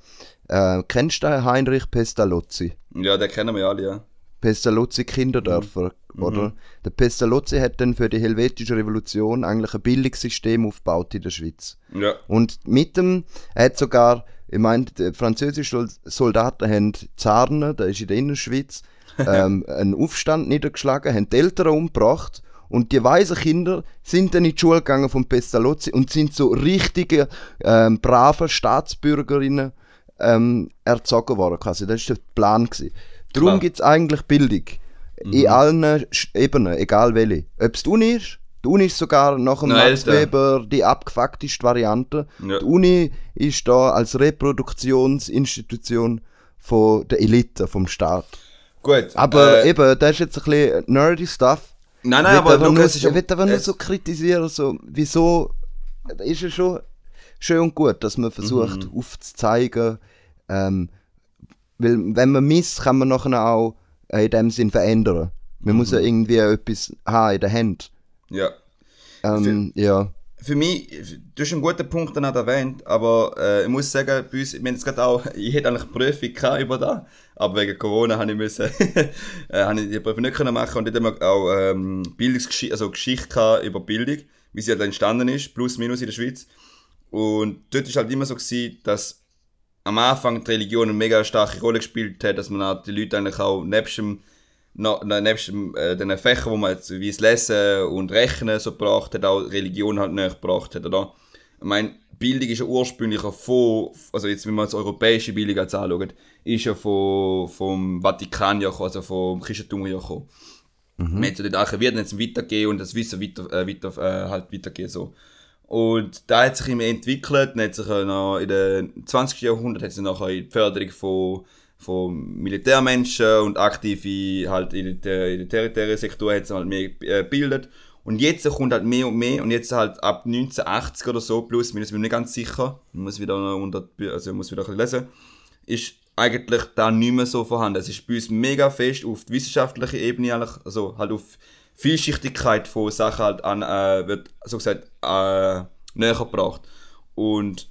B: äh, kennst du den Heinrich Pestalozzi?
A: ja, den kennen wir alle, ja.
B: Pestalozzi Kinderdörfer,
A: Mhm.
B: oder? Der Pestalozzi hat dann für die helvetische Revolution eigentlich ein Bildungssystem aufgebaut in der Schweiz.
A: Ja.
B: Und mit dem, er hat sogar, ich meine, die französischen Sol- Soldaten haben Zarne, der ist in der Innerschweiz, ähm, einen Aufstand niedergeschlagen, haben die Eltern umgebracht und die weisen Kinder sind dann in die Schule gegangen von Pestalozzi und sind so richtige, ähm, brave Staatsbürgerinnen ähm, erzogen worden. Quasi. Das war der Plan. Gewesen. Darum gibt es eigentlich Bildung.
A: Mhm.
B: In allen Ebenen, egal welche. Ob es die Uni ist, die Uni ist sogar nach dem
A: Noch
B: Max. Weber die abgefuckteste Variante.
A: Ja.
B: Die Uni ist da als Reproduktionsinstitution von der Elite vom Staat.
A: Gut.
B: Aber
A: äh,
B: eben, das ist jetzt ein bisschen nerdy Stuff.
A: Nein, nein, aber
B: einfach nur, ich will einfach nur so kritisieren, so, wieso ist es schon schön und gut, dass man versucht
A: Mhm.
B: aufzuzeigen, ähm, weil wenn man misst, kann man nachher auch äh, in dem Sinn verändern. Man muss
A: Mhm.
B: ja irgendwie etwas haben in der Hand.
A: Ja.
B: Ähm, ja.
A: Für mich, du hast einen guten Punkt dann auch erwähnt, aber äh, ich muss sagen, bei uns, haben jetzt gerade auch, ich hätte eigentlich Prüfung gehabt über das, aber wegen Corona habe ich müssen, äh, habe ich die Prüfung nicht können machen und dort haben wir auch ähm, Bildungsgeschichte, also Geschichte gehabt über Bildung, wie sie halt entstanden ist, plus minus in der Schweiz. Und dort ist halt immer so gewesen, dass am Anfang die Religion eine mega starke Rolle gespielt hat, dass man auch die Leute eigentlich auch nebst dem, na, na- nebst äh, den Fächern, wo man jetzt wie das Lesen und Rechnen so gebracht hat, auch Religion halt näher gebracht hat, oder? Ich meine, Bildung ist ja ursprünglich auch von, also jetzt, wenn man jetzt europäische Bildung jetzt anschaut, ist ja von, vom Vatikan ja gekommen, also vom Christentum ja gekommen. Man hat ja dort archiviert und jetzt weitergehen und das Wissen weiter, äh, weiter, äh, halt weitergehen so. Und da hat sich immer entwickelt, dann hat sich noch in den 20. Jahrhundert hat sich nachher die Förderung von, von Militärmenschen und Aktive halt in der, in der territorialen Sektor hat sich halt mehr äh, gebildet. Und jetzt kommt halt mehr und mehr und jetzt halt ab 1980 oder so, plus minus, bin ich nicht ganz sicher, ich muss wieder unter, also muss wieder ein bisschen lesen, ist eigentlich da nicht mehr so vorhanden. Es ist bei uns mega fest auf die wissenschaftliche Ebene, also halt auf Vielschichtigkeit von Sachen halt an, äh, wird, so gesagt, äh, näher gebracht. Und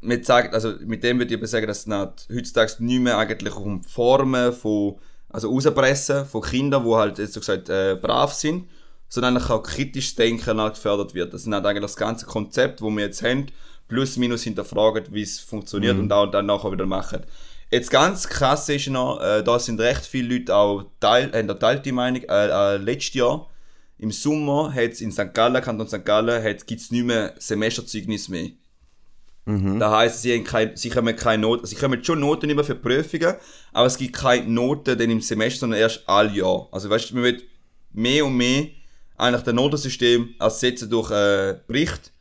A: mit, sagt, also mit dem würde ich aber sagen, dass es nicht, heutzutage nicht mehr eigentlich um Formen von, also rauspressen von Kindern, die halt jetzt so gesagt äh, brav sind, sondern eigentlich auch kritisches Denken halt gefördert wird. Das ist halt eigentlich das ganze Konzept, das wir jetzt haben, plus minus hinterfragen, wie es funktioniert und auch dann nachher wieder machen. Jetzt ganz krass ist noch, äh, da sind recht viele Leute auch teil, haben eine teilte Meinung, äh, äh, letztes Jahr im Sommer hat es in St. Gallen, Kanton St. Gallen, gibt es nicht mehr Semesterzeugnis mehr. Das heisst, sie, haben sie kommen keine Noten, sie kommen schon Noten über für Prüfungen, aber es gibt keine Noten dann im Semester, sondern erst all Jahr. Also weißt du, man wird mehr und mehr eigentlich das Notensystem ersetzen durch äh, Bericht,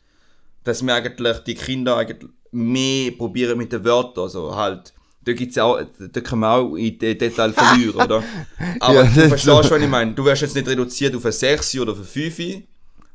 A: dass wir eigentlich die Kinder eigentlich mehr probieren mit den Wörtern, also halt, da gibt's auch, da kann man auch in den Detail verlieren, oder? Aber
B: Ja,
A: du verstehst, was ich meine. Du wirst jetzt nicht reduziert auf eine 6 oder auf eine 5,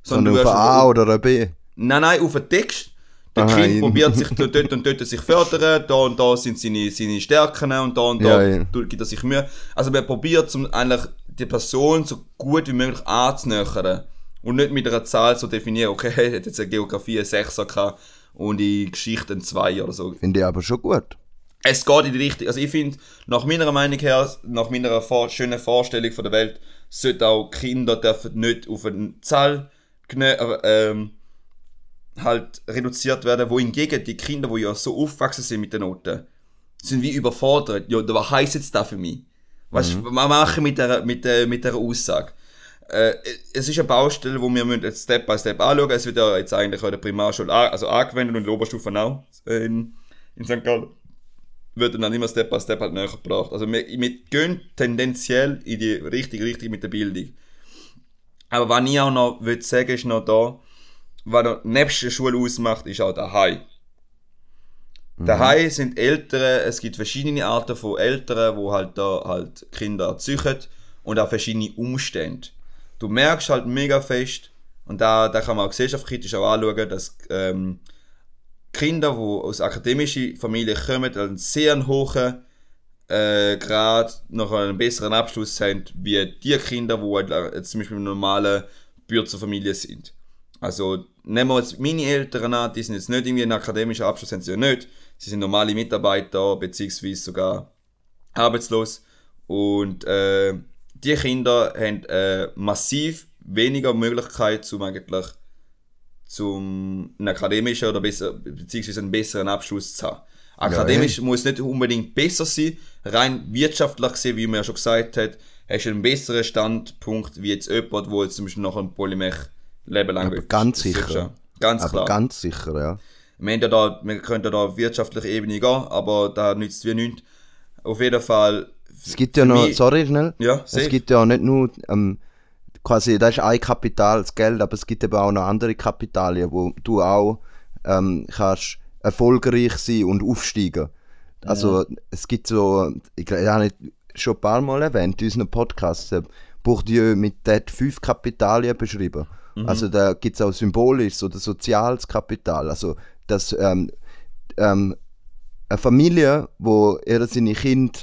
B: Sondern
A: du
B: auf ein A oder ein B.
A: Nein, nein, auf den Text. Der
B: Aha,
A: Kind
B: in-
A: probiert sich dort und dort sich fördern, da und da sind seine, seine Stärken und da und da
B: Ja, ja.
A: gibt er sich Mühe. Also man probiert zum eigentlich die Person so gut wie möglich anzunähern und nicht mit einer Zahl zu definieren, okay, er hat jetzt eine Geografie eine 6er gehabt und in Geschichte ein 2 oder so.
B: Finde ich aber schon gut.
A: Es geht in die Richtung, also ich finde, nach meiner Meinung her, nach meiner vor schönen Vorstellung von der Welt, sollten auch Kinder dürfen nicht auf eine Zahl äh, ähm, halt reduziert werden, wohingegen die Kinder, die ja so aufgewachsen sind mit den Noten, sind wie überfordert. Ja, was heisst jetzt das für mich? Was mhm. was mache ich mit der, mit der, mit der Aussage? Äh, es ist eine Baustelle, wo wir müssen jetzt Step by Step anschauen. Es wird ja jetzt eigentlich in der Primarschule an, also angewendet und in der Oberstufe auch in, in St. Gallen wird dann immer Step by Step halt näher gebracht. Also wir, wir gehen tendenziell in die richtige Richtung mit der Bildung. Aber was ich auch noch würde sagen, ist noch da, was noch nebst der Schule ausmacht, ist auch daheim. Daheim sind Eltern, es gibt verschiedene Arten von Eltern, wo halt da halt Kinder erziehen und auch verschiedene Umstände. Du merkst halt mega fest, und da, da kann man auch gesellschaftskritisch auch anschauen, dass ähm, Kinder, die aus akademischen Familien kommen, einen sehr hohen äh, Grad noch einen besseren Abschluss haben, wie die Kinder, die halt, äh, zum Beispiel in einer normalen Bürgerfamilie sind. Also nehmen wir jetzt meine Eltern an, die sind jetzt nicht irgendwie einen akademischen Abschluss, haben sie ja nicht. Sie sind normale Mitarbeiter, beziehungsweise sogar arbeitslos. Und äh, die Kinder haben äh, massiv weniger Möglichkeit, zum eigentlich zum einen akademischen oder besser, beziehungsweise einen besseren Abschluss zu haben. Akademisch ja, muss nicht unbedingt besser sein, rein wirtschaftlich gesehen, wie man ja schon gesagt hat, hast du einen besseren Standpunkt wie jetzt jemand, der jetzt zum Beispiel noch ein Polymech Leben lang
B: Aber ganz sicher.
A: Ganz
B: Aber
A: klar.
B: ganz sicher, ja.
A: Wir, ja da, wir können ja da auf wirtschaftlicher Ebene gehen, aber da nützt wie nichts. Auf jeden Fall.
B: Es gibt ja noch, mich, sorry schnell,
A: ja,
B: es gibt ja nicht nur, ähm, quasi, das ist ein Kapital, das Geld, aber es gibt eben auch noch andere Kapitalien, wo du auch ähm, kannst erfolgreich sein und aufsteigen. Also ja. es gibt so, ich, ich habe schon ein paar Mal erwähnt in unserem Podcast, äh, Bourdieu mit dort fünf Kapitalien beschrieben. Mhm. Also da gibt es auch symbolisches oder soziales Kapital. Also dass ähm, ähm, eine Familie, wo ihre seine Kinder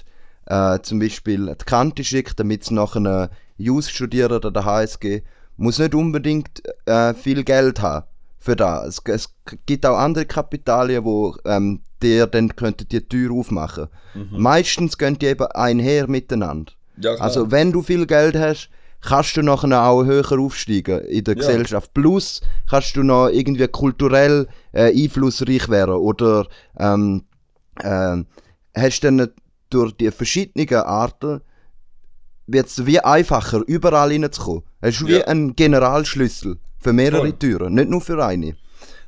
B: äh, zum Beispiel die Kante schickt, damit sie nachher Jus studieren oder der HSG, muss nicht unbedingt äh, viel Geld haben für das. Es, es gibt auch andere Kapitalien, wo ähm, der dann könnte die Tür aufmachen. Mhm. Meistens gehen die eben einher miteinander. Ja, also wenn du viel Geld hast, kannst du nachher auch höher aufsteigen in der ja. Gesellschaft. Plus kannst du noch irgendwie kulturell äh, einflussreich werden oder ähm, äh, hast dann durch die verschiedenen Arten wird es wie einfacher, überall reinzukommen. Es ist wie ja. ein Generalschlüssel für mehrere Voll. Türen, nicht nur für eine.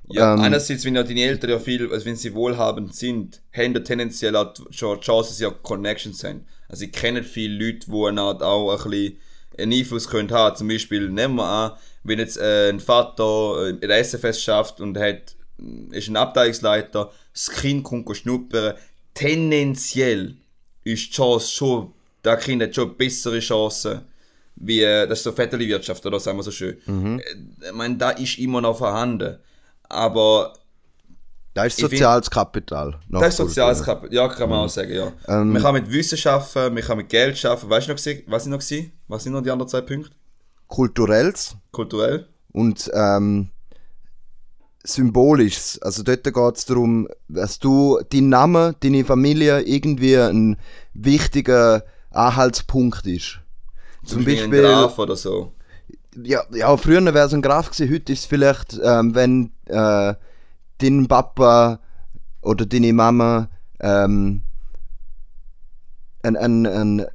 A: Ja, ähm, einerseits, wenn ja deine Eltern ja viel, also wenn sie wohlhabend sind, haben ja tendenziell auch schon die Chance, dass sie auch Connections haben. Also ich kenne viele Leute, die auch ein bisschen einen Einfluss können haben. Zum Beispiel, nehmen wir an, wenn jetzt äh, ein Vater äh, in der SFS schafft und hat, ist ein Abteilungsleiter, das Kind kommt schnuppern, tendenziell ist die Chance schon, der Kind hat schon bessere Chancen, wie, äh, das ist so Vetterli-Wirtschaft, oder sagen wir so schön. Mhm. Ich meine, da ist immer noch vorhanden. Aber
B: das ist soziales find, Kapital.
A: Das ist soziales Kapital, ja, kann man mhm. auch sagen, ja. Ähm, man kann mit Wissen arbeiten, man kann mit Geld arbeiten. Weißt du noch, was ich noch gesehen? Was sind noch die anderen zwei Punkte?
B: Kulturelles.
A: Kulturell.
B: Und ähm, Symbolisches. Also dort geht es darum, dass du dein Name, deine Familie irgendwie ein wichtiger Anhaltspunkt ist.
A: Zum, Zum Beispiel ein Graf oder so.
B: Ja, ja früher wäre es ein Graf gewesen, heute ist es vielleicht, ähm, wenn äh, dein Papa oder deine Mama ähm, ein, ein, ein,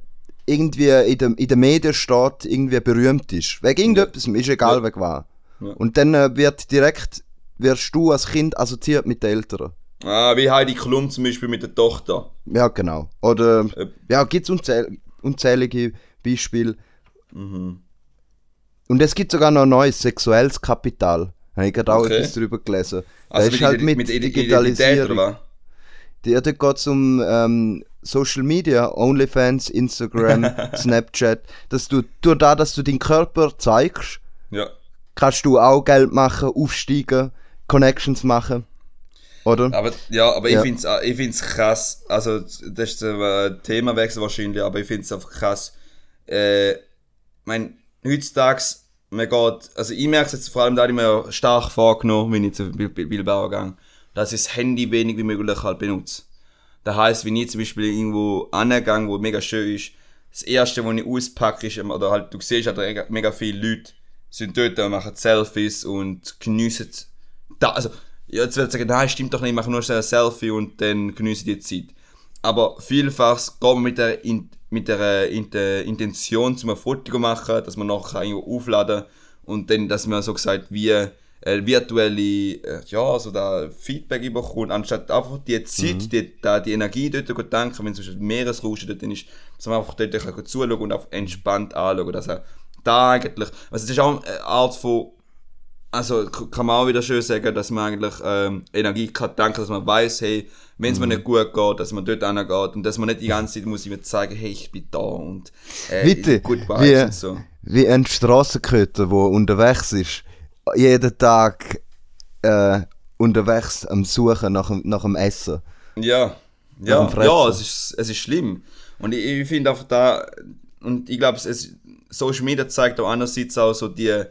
B: irgendwie in den in der Medien steht, irgendwie berühmt ist. Wegen irgendetwas, ist egal, ja. weg war. Ja. Und dann äh, wird direkt, wirst du als Kind assoziiert mit den Eltern.
A: Ah, wie Heidi Klum zum Beispiel mit der Tochter.
B: Ja, genau. Oder, äh. ja, gibt es unzähl unzählige Beispiele. Mhm. Und es gibt sogar noch ein neues sexuelles Kapital. Habe ich gerade auch okay. etwas darüber gelesen. Also ist halt mit, mit Digitalisierung. Oder ja, da geht es um ähm, Social Media, OnlyFans, Instagram, Snapchat. Dass du, durch das, dass du deinen Körper zeigst,
A: ja.
B: kannst du auch Geld machen, aufsteigen, Connections machen. Oder?
A: Aber, ja, aber ja. ich finde es ich find's krass. Also, das ist ein äh, Themawechsel wahrscheinlich, aber ich finde es einfach krass. Äh, ich meine, heutzutage man geht, also ich merke es jetzt vor allem, da ich mir stark vorgenommen, wenn ich zu Bilbao gehe, dass ich das Handy wenig wie möglich halt benutze. Das heisst, wenn ich zum Beispiel irgendwo angegangen, wo mega schön ist, das erste, was ich auspacke, ist, oder halt, du siehst halt mega viele Leute sind dort und machen Selfies und geniessen da, also, jetzt wird sagen, nein, stimmt doch nicht, ich mache nur schnell ein Selfie und dann genieße die Zeit. Aber vielfach geht man mit der mit der, in der Intention, zum ein Foto zu machen, dass man nachher irgendwo aufladen und dann, dass man so gesagt wie äh, virtuelle äh, ja, so da Feedback bekommt, anstatt einfach die Zeit, mhm. die, da, die Energie dort zu denken, wenn zum Beispiel Meeresrauschen dort ist, dass man einfach dort zuschauen und auf entspannt anschauen. Dass er da eigentlich, also das ist auch eine Art von also kann man auch wieder schön sagen, dass man eigentlich ähm, Energie kann tanken, dass man weiß, hey, wenn es mir nicht gut geht, dass man dort hingeht und dass man nicht die ganze Zeit muss immer zeigen, hey, ich bin da und äh,
B: Bitte,
A: gut
B: wie,
A: und so.
B: wie ein Strassenköter, der unterwegs ist, jeden Tag äh, unterwegs am Suchen nach, dem- nach dem Essen.
A: Ja, ja, ja, es ist, es ist schlimm. Und ich, ich finde einfach da, und ich glaube, Social Media zeigt auch einerseits auch so die,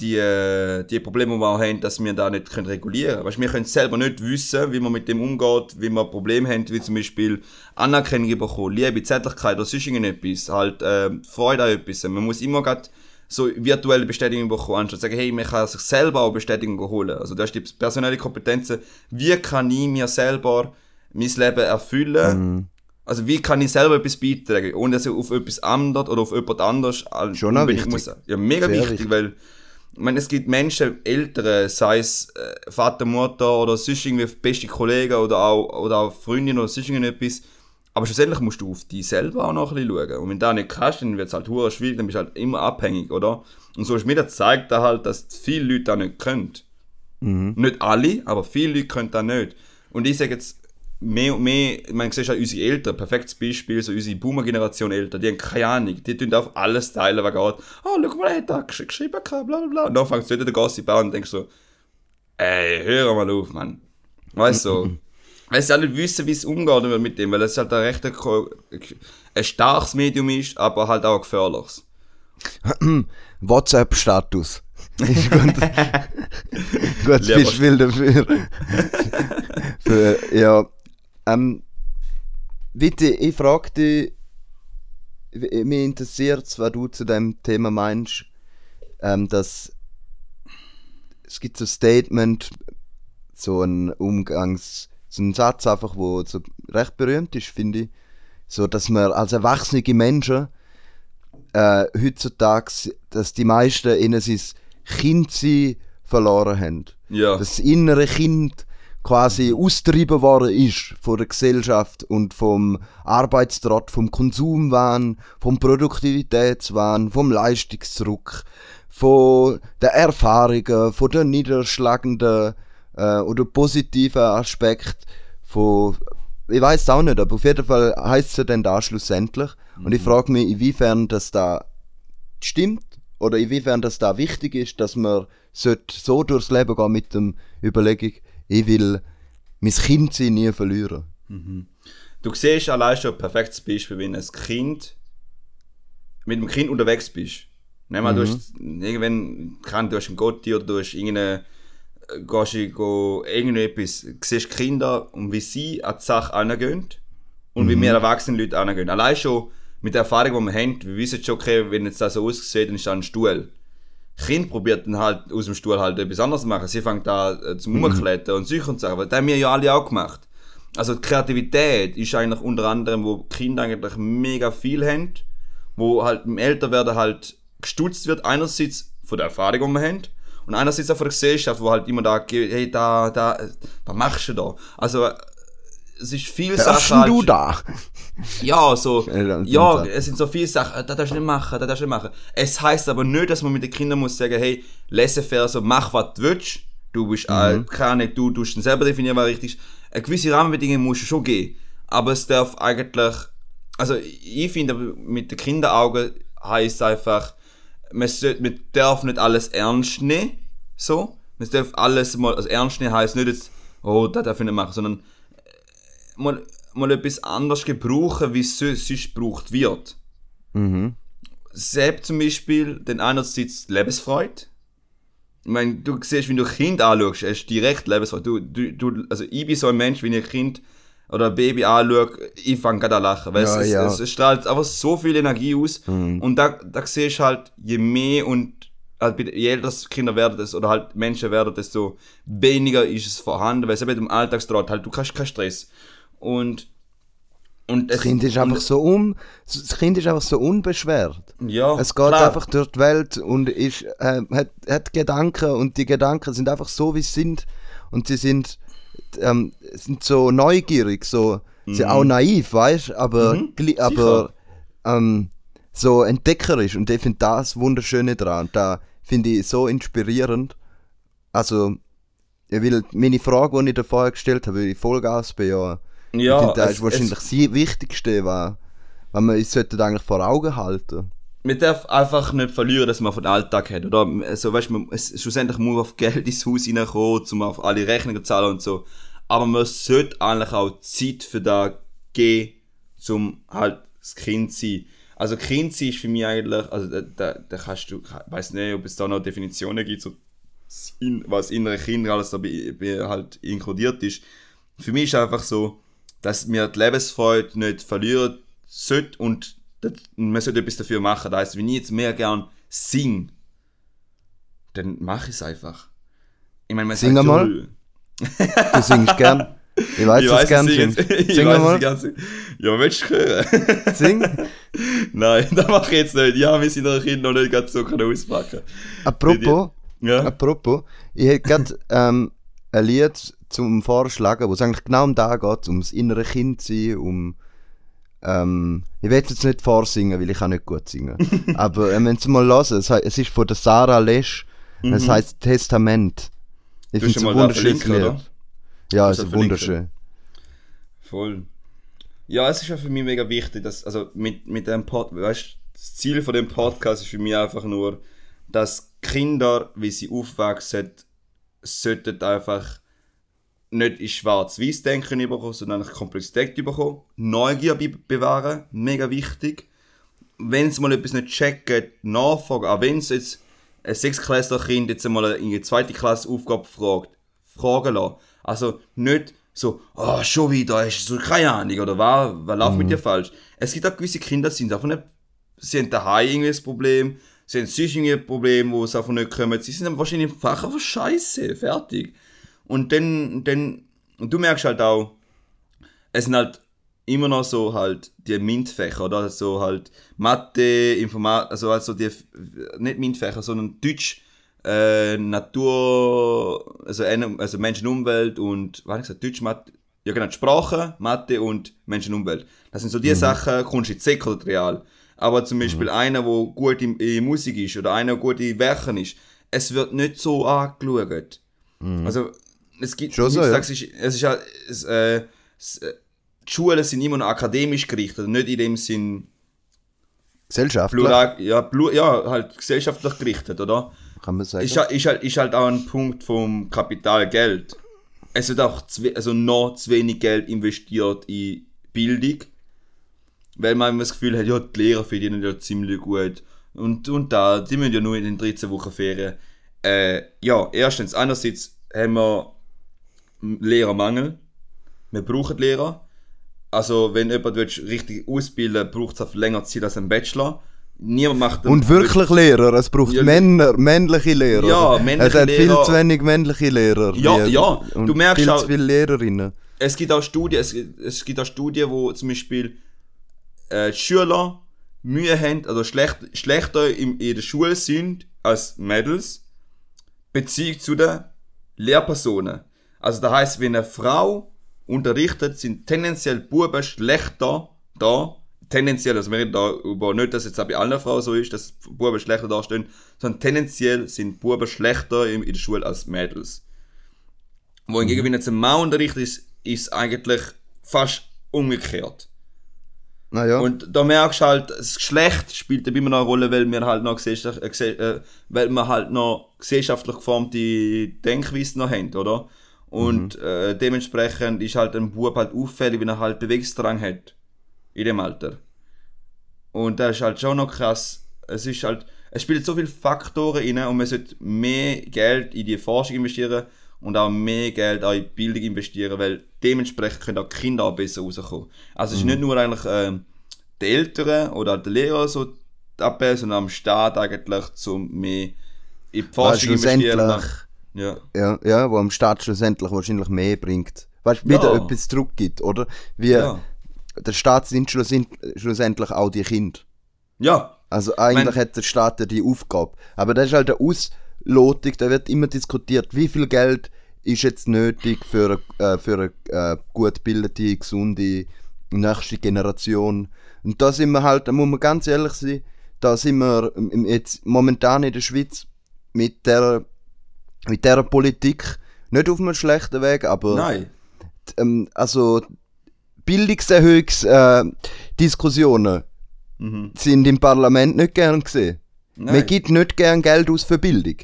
A: die, die Probleme, die wir auch haben, dass wir da nicht können regulieren können. Weißt, wir können selber nicht wissen, wie man mit dem umgeht, wie wir Probleme haben, wie zum Beispiel Anerkennung bekommen, Liebe, Zärtlichkeit oder sonst irgendetwas, halt äh, Freude an etwas. Man muss immer grad so virtuelle Bestätigung bekommen, anstatt zu sagen, hey, man kann sich selber auch Bestätigung holen. Also da ist die personelle Kompetenzen, wie kann ich mir selber mein Leben erfüllen? Also wie kann ich selber etwas beitragen, ohne dass ich auf etwas anderes oder auf jemand anderes al-
B: Schon
A: unbedingt
B: wichtig.
A: Ja, mega wichtig,
B: wichtig.
A: weil ich meine, es gibt Menschen, Ältere, sei es äh, Vater, Mutter oder sonst irgendwie beste Kollegen oder auch, oder auch Freundin oder sonst irgendetwas. Aber schlussendlich musst du auf dich selber auch noch ein bisschen schauen. Und wenn du das nicht kannst, dann wird es halt hure schwierig, dann bist du halt immer abhängig, oder? Und Social Media zeigt da halt, dass viele Leute das nicht können. Nicht alle, aber viele Leute können das nicht. Und ich sage jetzt, mehr und mehr, man sieht halt unsere Eltern, perfektes Beispiel, so unsere Boomer-Generation Eltern, die haben keine Ahnung, die tun auf alles teilen, was geht. Oh, schau mal, er hat da gesch geschrieben, bla bla bla. Und dann fängt es wieder der Gossip an und denkst so, ey, hör mal auf, Mann. Weißt du, so. weil sie auch nicht wissen, wie es umgeht mit dem, weil es halt ein recht ein, ein starkes Medium ist, aber halt auch ein gefährliches.
B: WhatsApp-Status. Ist gut. Gutes Beispiel dafür. Für, ja. Ähm, bitte, ich frage dich, mich interessiert, was du zu dem Thema meinst, ähm, dass es gibt so ein Statement, so ein Umgangs, so ein Satz einfach, wo so recht berühmt ist, finde ich, so, dass man als erwachsene Menschen äh, heutzutage, dass die meisten ihnen sein Kindsein verloren haben.
A: Ja.
B: Das innere Kind quasi austrieben worden ist von der Gesellschaft und vom Arbeitstrott, vom Konsumwahn, vom Produktivitätswahn, vom Leistungsdruck, von den Erfahrungen, von den niederschlagenden äh, oder positiven Aspekt von ich weiß auch nicht, aber auf jeden Fall heißt es ja dann da schlussendlich. Und ich frage mich, inwiefern das da stimmt oder inwiefern das da wichtig ist, dass man so durchs Leben gehen mit dem Überlegung, ich will mein Kind nie verlieren.
A: Du siehst allein schon ein perfektes Beispiel, wenn ein Kind mit dem Kind unterwegs bist. Nehmen wir, du hast irgendwann, kann, du hast einen Gotti oder du hast irgendeine, äh, gehst du irgendetwas, siehst Kinder und wie sie an die Sache angehen und wie wir erwachsene Leute angehen. Allein schon mit der Erfahrung, die wir haben, wir wissen schon, okay, wenn jetzt das so aussieht, dann ist da ein Stuhl. Kind probiert dann halt aus dem Stuhl halt etwas anderes zu machen. Sie fängt da äh, zum Umklettern und solche und Sachen. Das haben wir ja alle auch gemacht. Also die Kreativität ist eigentlich unter anderem, wo Kinder eigentlich mega viel haben, wo halt im Älterwerden halt gestutzt wird, einerseits von der Erfahrung, die wir haben, und einerseits auch von der Gesellschaft, wo halt immer da, geht, hey, da, da, äh, was machst du da? Also, äh, es ist viel Sachen
B: du
A: halt-
B: da?
A: ja, so,
B: Ja,
A: es sind so viele Sachen, das darfst du nicht machen, das darfst du nicht machen. Es heisst aber nicht, dass man mit den Kindern muss sagen, hey, laissez-faire, so, mach was du willst. Du bist, äh, keine Ahnung, du dann selber definieren, was richtig ist. Eine gewisse Rahmenbedingungen musst du schon geben. Aber es darf eigentlich, also, ich finde, mit den Kinderaugen heisst einfach, man, sollte, man darf nicht alles ernst nehmen, so. Man darf alles mal, also ernst nehmen heisst nicht jetzt, oh, das darf ich nicht machen, sondern mal, mal etwas anderes gebrauchen, wie es so- sonst gebraucht wird.
B: Mhm.
A: Selbst zum Beispiel, den einerseits Lebensfreude. Ich meine, du siehst, wenn du Kind anschaust, es ist direkt Lebensfreude. Du, du, du, also ich bin so ein Mensch, wenn ich ein Kind oder ein Baby anschaue, ich fange gerade an lachen, weil
B: Ja,
A: es,
B: ja.
A: Es, es strahlt einfach so viel Energie aus und da, da siehst du halt, je mehr und halt, je älter Kinder werden, das, oder halt Menschen werden, desto weniger ist es vorhanden, weil es eben im Alltagstrott halt, du hast keinen Stress. Und, und
B: Das Kind ist einfach so un, das Kind ist einfach so unbeschwert.
A: ja,
B: Es geht
A: klar.
B: einfach durch die Welt und ist, äh, hat, hat Gedanken und die Gedanken sind einfach so, wie sie sind. Und sie sind, ähm, sind so neugierig, so, sie auch naiv, weißt aber,
A: Mhm,
B: aber ähm, so entdeckerisch. Und ich finde das Wunderschöne dran. Und da finde ich so inspirierend. also, ich will meine Frage, die ich da vorher gestellt habe, will ich Vollgas bejahen.
A: Ja,
B: ich finde, das
A: es-
B: ist wahrscheinlich das Wichtigste, was, was man uns sollte eigentlich vor Augen halten.
A: man darf einfach nicht verlieren, dass man von Alltag hat, oder? Also, weißt man- es, schlussendlich muss man auf Geld ins Haus reinkommen, um auf alle Rechnungen zu zahlen und so. Aber man sollte eigentlich auch Zeit für das geben, um halt das Kind zu sein. Also, Kind sein ist für mich eigentlich, also, da, da, da kannst du, ich weiß nicht, ob es da noch Definitionen gibt, so, was innere Kinder alles da halt inkludiert ist. Für mich ist einfach so, dass mir die Lebensfreude nicht verlieren sollte und man sollte etwas dafür machen. Das heisst, wenn ich jetzt mehr gern sing, dann mache ich es einfach. Ich meine, man
B: Sing
A: sagt
B: einmal. Du singst gern. Ich weiß,
A: ich
B: dass
A: weiß,
B: gern
A: sing
B: singst. Sing
A: dass
B: mal.
A: sing. Ja, willst du hören?
B: Sing.
A: Nein, das mache ich jetzt nicht. Ja, wir sind noch Kind noch nicht ganz so auspacken.
B: Apropos,
A: Ja.
B: apropos, ich hätte gerade ähm, ein Lied zum Vorschlagen, wo es eigentlich genau um das geht, ums innere Kind sein, um ähm, ich es jetzt nicht vorsingen, weil ich kann nicht gut singen. Aber ähm, wenn Sie mal hören, es, es ist von der Sarah Lesch, es heißt Testament. Ich
A: Mhm.
B: Finde es
A: schon
B: ein
A: mal da
B: wunderschönes
A: verlinkt?
B: Ja, es ist wunderschön.
A: Voll. Ja, es ist ja für mich mega wichtig, dass, also mit, mit dem Pod, weißt das Ziel von dem Podcast ist für mich einfach nur, dass Kinder, wie sie aufwachsen, sollten einfach nicht in schwarz-weiß denken bekommen, sondern eine Komplexität bekommen, Neugier be bewahren, mega wichtig. Wenn sie mal etwas nicht checken, nachfragen, auch wenn es jetzt ein Sechsklässler-Kind jetzt einmal in die zweite Klasse Aufgabe fragt, fragen lassen. Also nicht so, oh, schon wieder, hast du so keine Ahnung, oder was, was läuft mit dir falsch? Es gibt auch gewisse Kinder, die sind einfach nicht, sie haben daheim irgendwie ein Problem, sie haben sonst irgendwie ein Problem, wo sie einfach nicht kommen, sie sind wahrscheinlich im Fach einfach scheiße, fertig. Und dann, dann, und du merkst halt auch, es sind halt immer noch so halt die MINT-Fächer, oder? So halt Mathe, Informat, also, also die, nicht MINT-Fächer, sondern Deutsch, äh, Natur, also, also Mensch und Umwelt und, was hab ich gesagt, Deutsch, Mathe, ja genau, Sprache, Mathe und Mensch und Umwelt. Das sind so die Sachen, kommst du in Sek oder Real. Aber zum Beispiel einer, der gut in, in Musik ist oder einer, der gut in Werken ist, es wird nicht so angeschaut. Also, es gibt,
B: Schon so,
A: ist, es ist halt, es, äh, es, äh, die Schulen sind immer noch akademisch gerichtet, nicht in dem Sinn
B: Gesellschaftlich,
A: plural, ja, plu, ja, halt gesellschaftlich gerichtet, oder?
B: kann man sagen.
A: Ist, halt- ist, halt, ist halt auch ein Punkt vom Kapital Geld. Es wird auch zu, also noch zu wenig Geld investiert in Bildung, weil man immer das Gefühl hat, ja, die Lehrer verdienen ja ziemlich gut. Und, und da, die müssen ja nur in den 13 Wochen Ferien. Äh, ja, erstens, einerseits haben wir Lehrermangel. Wir brauchen Lehrer. Also, wenn jemand richtig ausbilden braucht es auf länger Zeit als ein Bachelor. Niemand macht
B: Und wirklich Lehrer, es braucht
A: Ja,
B: Männer, männliche Lehrer.
A: Ja, männliche
B: Es hat viel zu wenig männliche Lehrer.
A: Ja,
B: wie-
A: ja,
B: Und
A: du merkst
B: viel
A: auch-
B: zu viele Lehrerinnen.
A: es gibt auch Studien, es, es gibt auch Studien, wo zum Beispiel äh, die Schüler Mühe haben, also schlecht, schlechter in, in der Schule sind als Mädels, Beziehung zu den Lehrpersonen. Also das heißt, wenn eine Frau unterrichtet, sind tendenziell Buben schlechter da. Tendenziell, also wir reden da über nicht, dass jetzt auch bei allen Frauen so ist, dass Buben schlechter dastehen, sondern tendenziell sind Buben schlechter in, in der Schule als Mädels. Wohingegen, wenn jetzt ein Mann unterrichtet, ist, ist eigentlich fast umgekehrt.
B: Naja,
A: Und da merkst du halt, das Geschlecht spielt immer noch eine Rolle, weil wir halt noch gesellschaft, äh, äh, weil wir halt noch gesellschaftlich geformte Denkweise noch haben, oder? Und äh, dementsprechend ist halt ein Bub halt auffällig, wenn er halt Bewegungsdrang hat. In dem Alter. Und das ist halt schon noch krass. Es ist halt, es spielt so viele Faktoren rein und man sollte mehr Geld in die Forschung investieren und auch mehr Geld auch in die Bildung investieren, weil dementsprechend können auch Kinder auch besser rauskommen. Also es ist nicht nur eigentlich ähm, die Eltern oder die Lehrer so Appell, sondern am Staat eigentlich zum mehr in die Forschung investieren. Ja.
B: ja, ja, wo am Staat schlussendlich wahrscheinlich mehr bringt. Weißt du, wieder
A: Ja.
B: etwas zurückgibt, oder? Wie
A: Ja.
B: der Staat sind schlussend- schlussendlich auch die Kinder.
A: ja,
B: Also eigentlich
A: Mein-
B: hat der Staat ja die Aufgabe. Aber das ist halt eine Auslotung, da wird immer diskutiert, wie viel Geld ist jetzt nötig für, äh, für eine äh, gut gebildete, gesunde nächste Generation. Und da sind wir halt, da muss man ganz ehrlich sein, da sind wir im- jetzt momentan in der Schweiz mit der mit dieser Politik nicht auf einem schlechten Weg, aber
A: Nein.
B: ähm, also Bildungserhöhungsdiskussionen
A: Mhm.
B: sind im Parlament nicht gern gesehen. Man
A: Nein.
B: gibt nicht gern Geld aus für Bildung.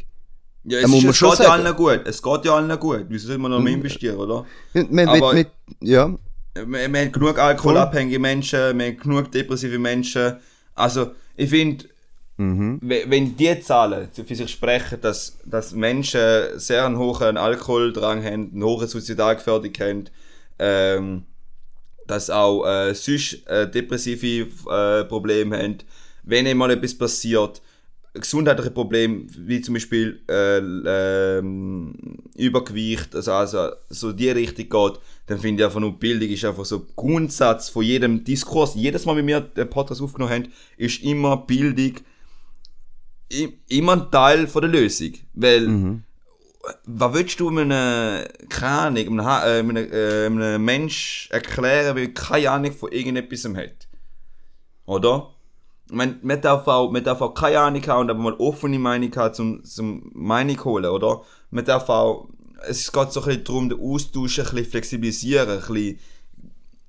A: Ja, es, ist,
B: man
A: es geht ja
B: sagen. Mhm.
A: allen gut. Es geht ja allen gut. Wieso soll man noch mehr investieren, oder?
B: Man,
A: Aber-
B: mit, mit, ja,
A: Wir, wir haben genug alkoholabhängige Menschen, wir haben genug depressive Menschen. Also, ich finde,
B: mhm.
A: we- wenn die Zahlen für sich sprechen, dass, dass Menschen sehr einen hohen Alkoholdrang haben, eine hohe Suizidalgefährdung haben, ähm, dass auch äh, sonst äh, depressive äh, Probleme haben, wenn einmal etwas passiert, gesundheitliche Probleme, wie zum Beispiel äh, ähm, Übergewicht, also, also so die Richtung geht, dann finde ich einfach nur, Bildung ist einfach so Grundsatz von jedem Diskurs. Jedes Mal, wenn wir den Podcast aufgenommen haben, ist immer Bildung immer ein Teil von der Lösung. Weil, was willst du einem, keine Ahnung, einem, Ha- äh, einem, äh, einem Mensch erklären, der keine Ahnung von irgendetwas hat? Oder? Meine, man darf auch, man darf auch keine Ahnung haben und aber mal offene Meinung haben zum, zum Meinung holen, oder? Man darf auch, es geht so ein bisschen darum, den Austausch ein bisschen flexibilisieren, ein bisschen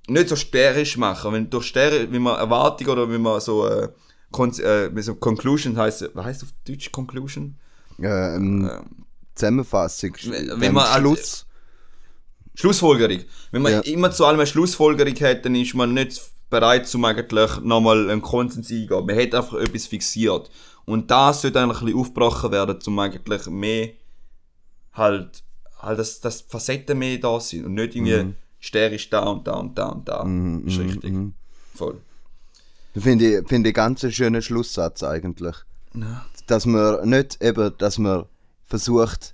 A: nicht so sterisch machen. Wenn durch sterisch, wenn man Erwartung oder wenn man so, äh, Kon äh, so Conclusion heißt, was heißt auf Deutsch Conclusion?
B: ähm, Zusammenfassung,
A: Wenn- man halt-
B: Schluss,
A: Schlussfolgerung. Wenn man
B: Ja.
A: immer zu allem eine Schlussfolgerung hat, dann ist man nicht bereit, zum eigentlich nochmal einen Konsens eingehen. Man hat einfach etwas fixiert. Und das sollte eigentlich ein bisschen aufgebrochen werden, um eigentlich mehr halt, halt dass, dass Facetten mehr da sind und nicht irgendwie
B: Mhm.
A: sterisch da und da und da und da. ist richtig. Voll.
B: Finde ich, finde ich ganz einen schönen Schlusssatz eigentlich.
A: Ja.
B: Dass man nicht eben, dass man versucht,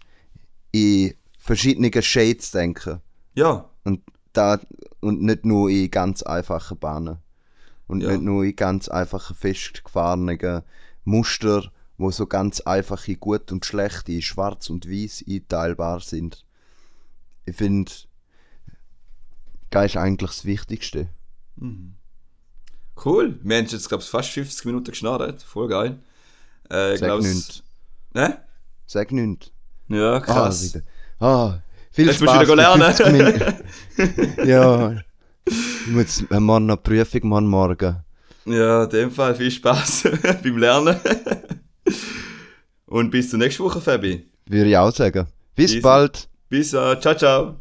B: in verschiedene Shades zu denken.
A: Ja,
B: Und, da, und nicht nur in ganz einfachen Bahnen. Und
A: Ja.
B: nicht nur in ganz einfachen, festgefahrenen Muster, wo so ganz einfach in gut und schlecht, in schwarz und weiß einteilbar sind. Ich finde, das ist eigentlich das Wichtigste.
A: Cool. Wir haben jetzt, glaube ich, fast 50 Minuten geschnarrt. Voll geil. Äh,
B: Sag nichts.
A: Ne?
B: Sag nichts.
A: Ja,
B: Ah,
A: krass.
B: wieder. Ah, viel
A: Jetzt musst
B: Spaß.
A: du wieder lernen.
B: 50 Minuten. ja. Ich muss morgen noch Prüfung machen morgen.
A: Ja, in dem Fall viel Spaß beim Lernen. Und bis zur nächsten Woche, Fabi.
B: Würde ich auch sagen. Bis
A: Easy.
B: bald.
A: Bis, äh, ciao, ciao.